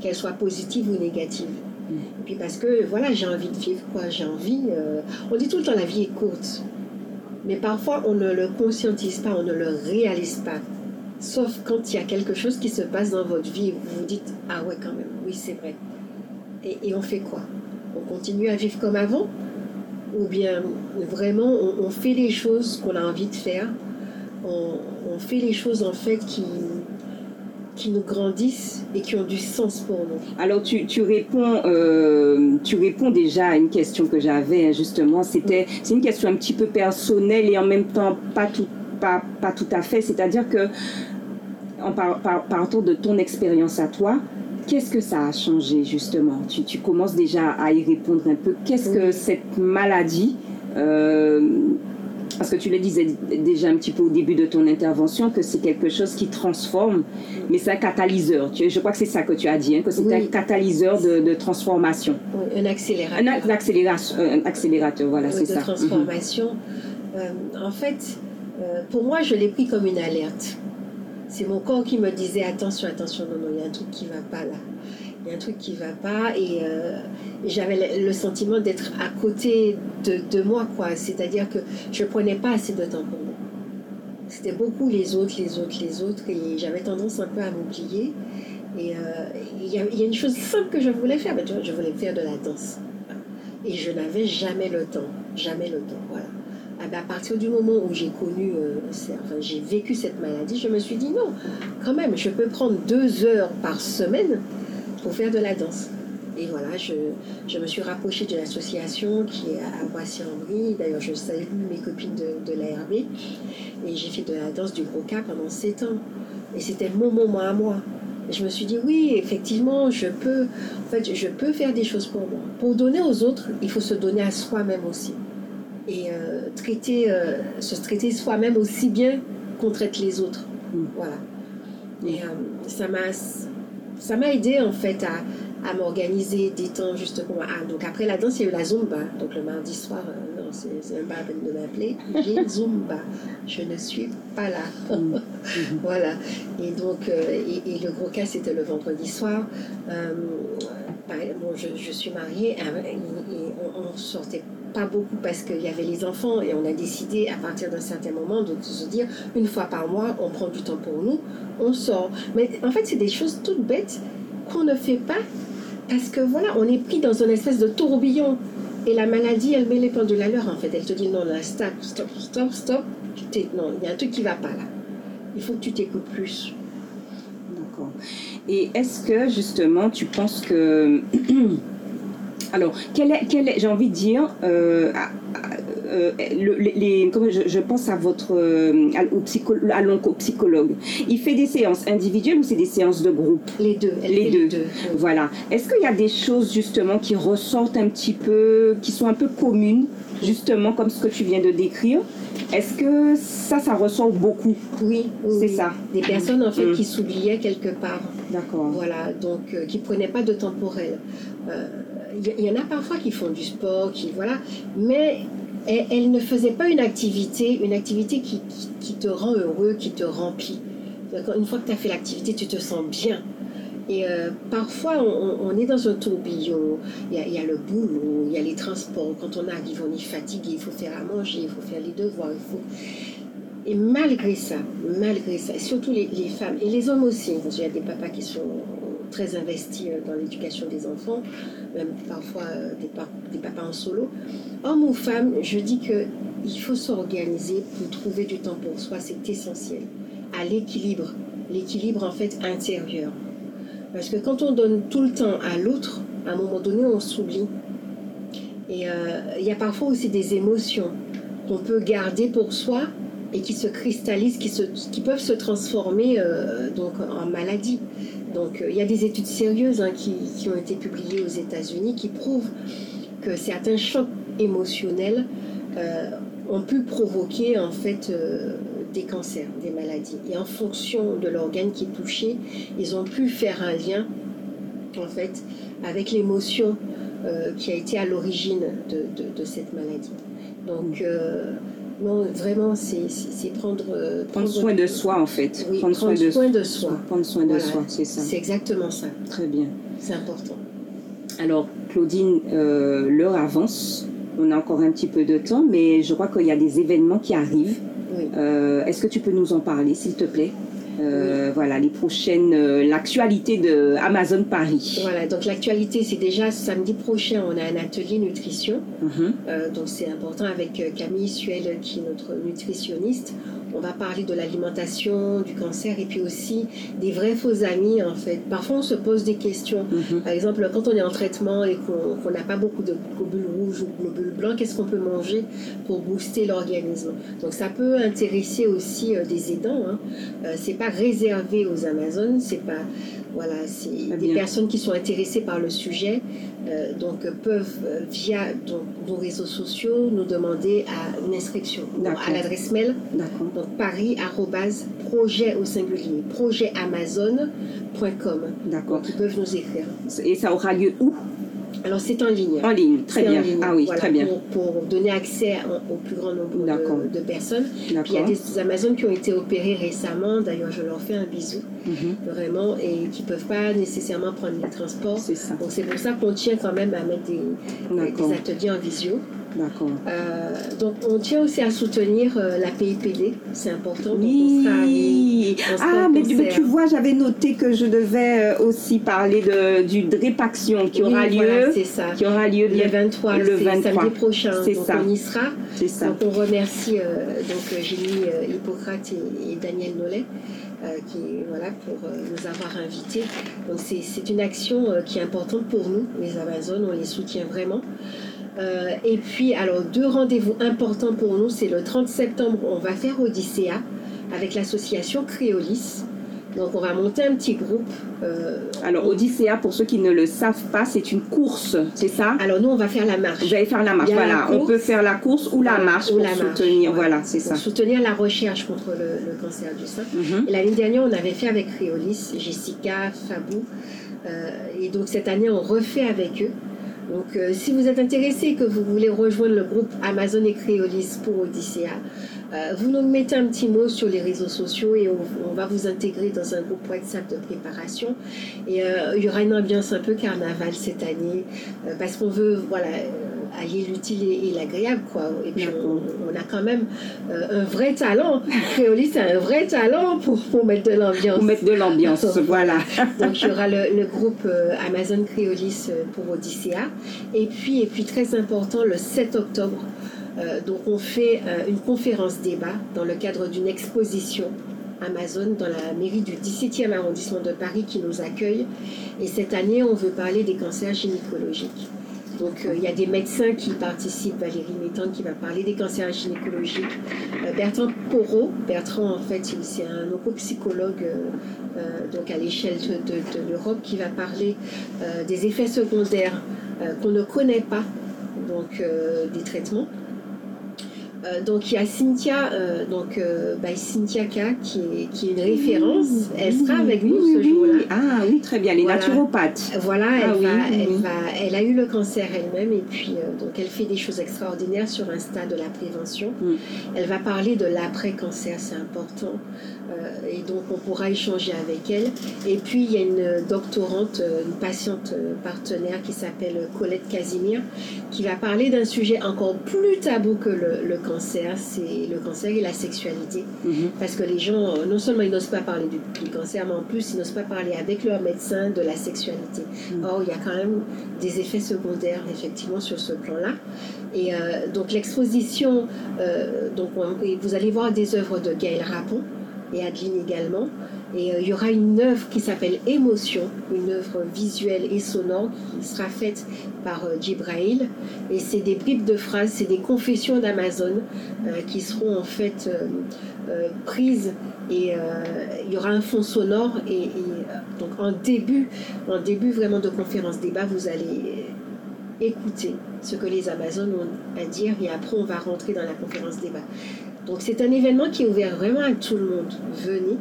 qu'elles soient positives ou négatives. Et puis parce que, voilà, j'ai envie de vivre, quoi. J'ai envie... euh, On dit tout le temps, la vie est courte. Mais parfois, on ne le conscientise pas, on ne le réalise pas. Sauf quand il y a quelque chose qui se passe dans votre vie, vous vous dites Ah ouais, quand même, oui, c'est vrai. Et, et on fait quoi? On continue à vivre comme avant? Ou bien vraiment, on, fait les choses qu'on a envie de faire? On, on fait les choses en fait qui, qui nous grandissent et qui ont du sens pour nous. Alors tu, tu réponds euh, tu réponds déjà à une question que j'avais hein, justement. C'était c'est une question un petit peu personnelle et en même temps pas tout pas, pas tout à fait. C'est-à-dire que en par, par, partant de ton expérience à toi qu'est-ce que ça a changé justement? Tu, tu commences déjà à y répondre un peu. Qu'est-ce que cette maladie euh, parce que tu le disais déjà un petit peu au début de ton intervention que c'est quelque chose qui transforme, mais c'est un catalyseur. Je crois que c'est ça que tu as dit, hein, que c'est Oui. un catalyseur de, de transformation. Oui, un accélérateur. Un, un accélérateur, voilà, Oui, c'est de ça. Mhm. transformation. Euh, en fait, euh, pour moi, je l'ai pris comme une alerte. C'est mon corps qui me disait attention, attention, non, non, il y a un truc qui va pas là. Il y a un truc qui va pas et, euh, j'avais le, sentiment d'être à côté de, de moi, quoi. C'est-à-dire que je prenais pas assez de temps pour moi. C'était beaucoup les autres, les autres, les autres et j'avais tendance un peu à m'oublier. Et euh, il y, a- une chose simple que je voulais faire, mais tu vois, je voulais faire de la danse. Et je n'avais jamais le temps, jamais le temps, voilà. Ah ben, à partir du moment où j'ai connu, euh, c'est- enfin, j'ai vécu cette maladie, je me suis dit non, quand même, je peux prendre deux heures par semaine pour faire de la danse. et voilà, je, je, me suis rapprochée de l'association qui est à Boissy-en-Brie. D'ailleurs, je salue mes copines de, de l'ARB. Et j'ai fait de la danse du gros cas pendant 7 ans. Et c'était mon moment à moi. Et je me suis dit, oui, effectivement, je peux, en fait, je peux faire des choses pour moi. Pour donner aux autres, il faut se donner à soi-même aussi. Et euh, traiter, euh, se traiter soi-même aussi bien qu'on traite les autres. Mm. Voilà. Et euh, ça m'a ça m'a aidé en fait à, à m'organiser des temps justement. Ah, donc après la danse, il y a eu la Zumba. Donc le mardi soir, euh, non, c'est pas la peine de m'appeler. J'ai Zumba. Je ne suis pas là. voilà. Et donc, euh, et, et le gros cas, c'était le vendredi soir. Euh, pareil, bon, je, je suis mariée et, et on, on sortait pas beaucoup parce qu'il y avait les enfants et on a décidé à partir d'un certain moment de se dire une fois par mois on prend du temps pour nous, on sort. Mais en fait c'est des choses toutes bêtes qu'on ne fait pas parce que voilà on est pris dans une espèce de tourbillon et la maladie elle met les pendules à l'heure en fait. Elle te dit non là stop stop stop stop. Non il y a un truc qui va pas là. Il faut que tu t'écoutes plus. D'accord. Et est-ce que justement tu penses que alors quel est, quel est j'ai envie de dire euh, euh, le- les, les- comment je, je pense à votre euh, à- au psycho, à l'oncopsychologue. Il fait des séances individuelles ou c'est des séances de groupe? Les deux. Elle Les fait deux. Les deux. Voilà. Est-ce qu'il y a des choses justement qui ressortent un petit peu, qui sont un peu communes, justement comme ce que tu viens de décrire? Est-ce que ça, ça ressort beaucoup? Oui, oui, C'est oui. ça. Des personnes en fait Mm. qui s'oubliaient quelque part. D'accord. Voilà, donc euh, qui prenaient pas de temps pour elles. Euh, Il y, en a parfois qui font du sport, qui voilà, mais elles ne faisaient pas une activité, une activité qui, qui, te rend heureux, qui te remplit. Une fois que tu as fait l'activité, tu te sens bien. Et euh, parfois, on, est dans un tourbillon. Il y, a, le boulot, il y a les transports. Quand on arrive, on est fatigué, il faut faire à manger, il faut faire les devoirs, il faut... Et malgré ça, malgré ça, surtout les, les femmes et les hommes aussi, parce qu'il y a des papas qui sont très investis euh, dans l'éducation des enfants, même parfois euh, des, pa- papas en solo. Hommes ou femmes, je dis que il faut s'organiser pour trouver du temps pour soi, c'est essentiel. À l'équilibre, l'équilibre en fait intérieur. Parce que quand on donne tout le temps à l'autre, à un moment donné, on s'oublie. Et euh, il y a parfois aussi des émotions qu'on peut garder pour soi et qui se cristallisent, qui, se, qui peuvent se transformer donc, en maladie. Donc euh, il y a des études sérieuses hein, qui, ont été publiées aux États-Unis qui prouvent que certains chocs émotionnels euh, ont pu provoquer en fait euh, des cancers, des maladies. Et en fonction de l'organe qui est touché, ils ont pu faire un lien en fait avec l'émotion qui a été à l'origine de, de, cette maladie. Donc non, vraiment, c'est prendre, euh, Prendre soin de soi en fait. Oui, prendre soin de, soi. Prendre soin de soi, c'est ça. C'est exactement ça. Très bien. C'est important. Alors, Claudine, euh, l'heure avance. On a encore un petit peu de temps, mais je crois qu'il y a des événements qui arrivent. Oui. Euh, Est-ce que tu peux nous en parler, s'il te plaît? Euh, Voilà, les prochaines, euh, l'actualité de Amazon Paris. Voilà, donc l'actualité, c'est déjà samedi prochain, on a un atelier nutrition. Mhm. Euh, donc c'est important avec Camille Suel, qui est notre nutritionniste. On va parler de l'alimentation, du cancer et puis aussi des vrais faux amis en fait. Parfois on se pose des questions. Mhm. Par exemple, quand on est en traitement et qu'on n'a pas beaucoup de globules rouges ou globules blancs, qu'est-ce qu'on peut manger pour booster l'organisme? Donc ça peut intéresser aussi des aidants. Hein. C'est pas réservé aux Amazones, c'est pas voilà, c'est des personnes qui sont intéressées par le sujet, euh, donc euh, peuvent euh, via donc, nos réseaux sociaux nous demander à une inscription Donc, D'accord. à l'adresse mail D'accord. donc paris projet au singulier projetamazon.com D'accord. donc ils peuvent nous écrire. Et ça aura lieu où? Alors c'est en ligne. En ligne. Très bien. ligne, Ah oui, voilà, très bien. Pour, pour donner accès au plus grand nombre de, de personnes. Puis il y a des Amazones qui ont été opérées récemment, d'ailleurs je leur fais un bisou, Mhm. vraiment, et qui ne peuvent pas nécessairement prendre les transports. C'est ça. Donc c'est pour ça qu'on tient quand même à mettre des, des ateliers en visio. D'accord. Euh, donc on tient aussi à soutenir euh, la PIPD, c'est important. Donc, on sera Oui. on sera Ah, mais, tu- mais concert. tu vois, j'avais noté que je devais euh, aussi parler de, du Drépaction qui aura Oui, lieu. voilà, c'est ça. qui aura lieu Le bien. 23, le c'est 23. samedi prochain. C'est ça. on y sera. C'est ça. Donc on remercie, euh, donc euh, Hippocrate et, et Daniel Nollet qui, voilà, pour nous avoir invités. Donc c'est une action qui est importante pour nous, les Amazones, on les soutient vraiment. Et puis, alors, deux rendez-vous importants pour nous, c'est le 30 septembre, on va faire Odyssea avec l'association Criolis. Donc on va monter un petit groupe. Euh, Alors Odyssea, pour ceux qui ne le savent pas, c'est une course, c'est ça? Alors nous on va faire la marche. Vous allez faire la marche, voilà. on peut faire la course ou la marche pour soutenir, voilà, c'est ça. Soutenir la recherche contre le, cancer du sein. Mhm. L'année dernière on avait fait avec Criolis, Jessica, Fabou. Euh, et donc cette année on refait avec eux. Donc, euh, si vous êtes intéressé et que vous voulez rejoindre le groupe Amazon et Criolis pour Odyssea, euh, vous nous mettez un petit mot sur les réseaux sociaux et on, va vous intégrer dans un groupe WhatsApp de préparation. Et euh, il y aura une ambiance un peu carnaval cette année parce qu'on veut voilà, allier l'utile et, l'agréable. quoi. Et puis on, a quand même un vrai talent. Créolis a un vrai talent pour, pour mettre de l'ambiance. Pour mettre de l'ambiance, voilà. Donc il y aura le, groupe Amazon Créolis pour Odyssea. Et puis, et puis très important, le 7 octobre, euh, donc on fait euh, une conférence débat dans le cadre d'une exposition Amazon dans la mairie du 17e arrondissement de Paris qui nous accueille. Et cette année, on veut parler des cancers gynécologiques. Donc euh, il y a des médecins qui participent, Valérie Métan qui va parler des cancers gynécologiques, Bertrand Corot, Bertrand en fait c'est un oncopsychologue donc à l'échelle de, de l'Europe qui va parler des effets secondaires qu'on ne connaît pas, donc des traitements. Euh, donc il y a Cynthia, euh, donc euh, bah, Cynthia K qui est, qui est une référence. elle sera avec nous ce jour-là. Ah oui, très bien, les naturopathes. Voilà, ah elle, va, elle, va, elle, a eu le cancer elle-même et puis donc elle fait des choses extraordinaires sur un stade de la prévention. Mm. Elle va parler de l'après-cancer, c'est important. et donc on pourra échanger avec elle. Et puis il y a une doctorante, une patiente partenaire qui s'appelle Colette Casimir, qui va parler d'un sujet encore plus tabou que le, le cancer, c'est le cancer et la sexualité. Mhm. Parce que les gens, euh, non seulement ils n'osent pas parler du, cancer, mais en plus ils n'osent pas parler avec leur médecin de la sexualité. Mhm. Or, il y a quand même des effets secondaires, effectivement, sur ce plan-là. Et euh, donc l'exposition, euh, donc vous allez voir des œuvres de Gaël Rapon et Adeline également. Et euh, il y aura une œuvre qui s'appelle Émotion, une œuvre visuelle et sonore qui sera faite par euh, Jibrail. Et c'est des bribes de phrases, c'est des confessions d'Amazon euh, qui seront en fait prises. Et il y aura un fond sonore. Et, donc en début, en début vraiment de conférence débat, vous allez écouter ce que les Amazones ont à dire et après on va rentrer dans la conférence débat. Donc c'est un événement qui est ouvert vraiment à tout le monde. Venez.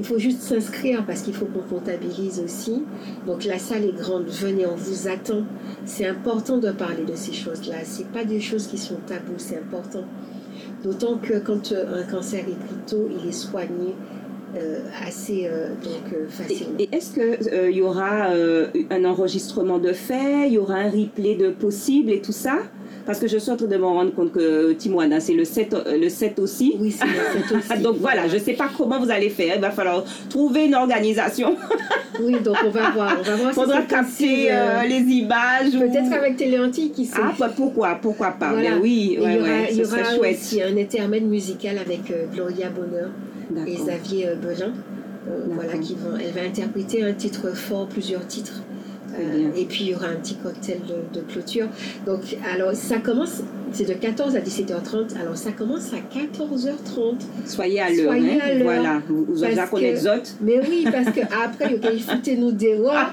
Il faut juste s'inscrire parce qu'il faut qu'on comptabilise aussi. Donc la salle est grande, venez, on vous attend. C'est important de parler de ces choses-là. Ce pas des choses qui sont tabous, c'est important. D'autant que quand euh, un cancer est pris tôt, il est soigné euh, assez euh, donc, facilement. Et, est-ce qu'il y aura un enregistrement de fait, il y aura un replay de possible et tout ça? Parce que je suis en train de me rendre compte que Timoana, c'est le 7, euh, le 7 aussi. Oui, c'est le 7 aussi. donc voilà, je ne sais pas comment vous allez faire. Il va falloir trouver une organisation. oui, donc on va voir. On va voir faudra capter euh, les images. Peut-être avec Téléanti qui sait. Ah, bah, pourquoi, pourquoi pas voilà. Oui, il y aura, il y aura aussi un intermède musical avec euh, Gloria Bonheur et Xavier Belin. voilà, qui vont, elle va interpréter un titre fort, plusieurs titres. Et puis il y aura un petit cocktail de, de clôture. Donc, alors ça commence c'est de 14 à 17h30. Alors ça commence à 14h30. Soyez à l'heure. Soyez hein. à l'heure. Voilà, vous avez qu'on exote. Mais oui, parce qu'après, il faut nous des rois.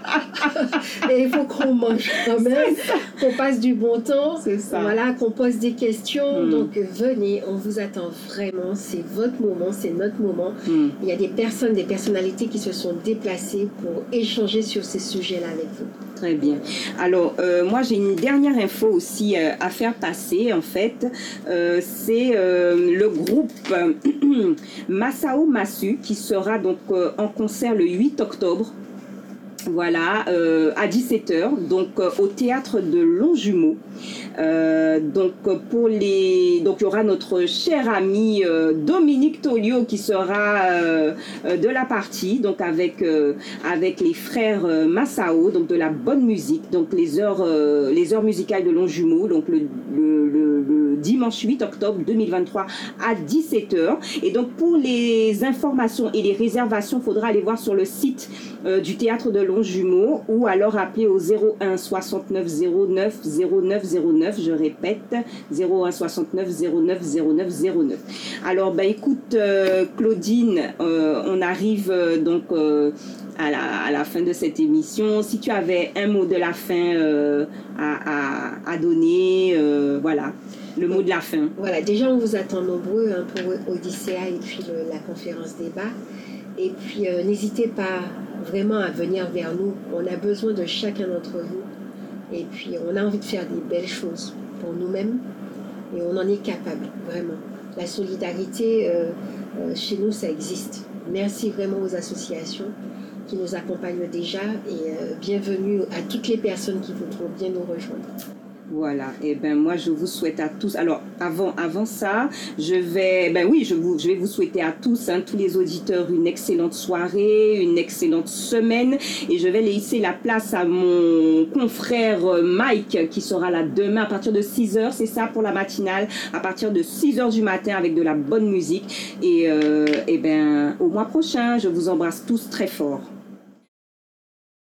Et il faut qu'on mange quand même, qu'on passe du bon temps. C'est ça. Voilà, qu'on pose des questions. Hmm. Donc venez, on vous attend vraiment. C'est votre moment, c'est notre moment. Hmm. Il y a des personnes, des personnalités qui se sont déplacées pour échanger sur ces sujets-là avec vous. Très bien. Alors, euh, moi, j'ai une dernière info aussi euh, à faire passer, en fait. Euh, c'est le groupe Masao Masu qui sera donc en concert le 8 octobre Voilà, euh, à 17h, donc euh, au théâtre de Longjumeau. Euh, donc pour les, donc il y aura notre cher ami Dominique Tolio qui sera de la partie, donc avec avec les frères Massao, donc de la bonne musique, donc les heures les heures musicales de Longjumeau, donc le dimanche 8 octobre 2023 à 17h. Et donc pour les informations et les réservations, il faudra aller voir sur le site euh, du théâtre de Longjumeau ou alors appeler au 01 69 09 09 09. Je répète, 01 69 09 09 09. Alors, bah, écoute, euh, Claudine, euh, on arrive donc à, la, à la fin de cette émission. Si tu avais un mot de la fin à, à, à donner, voilà, le mot de la fin. Voilà, déjà on vous attend nombreux hein, pour Odyssea et puis la conférence débat. Et puis n'hésitez pas vraiment à venir vers nous. On a besoin de chacun d'entre vous. Et puis on a envie de faire des belles choses pour nous-mêmes. Et on en est capable, vraiment. La solidarité, euh, euh, chez nous, ça existe. Merci vraiment aux associations qui nous accompagnent déjà. Et euh, bienvenue à toutes les personnes qui voudront bien nous rejoindre. Voilà, et ben moi je vous souhaite à tous. Alors avant, avant ça, je vais, ben oui, je, vous, je vais vous souhaiter à tous, hein, tous les auditeurs, une excellente soirée, une excellente semaine, et je vais laisser la place à mon confrère euh, Mike qui sera là demain à partir de 6 h c'est ça pour la matinale, à partir de 6 h du matin avec de la bonne musique. Et, euh, et ben au mois prochain, je vous embrasse tous très fort.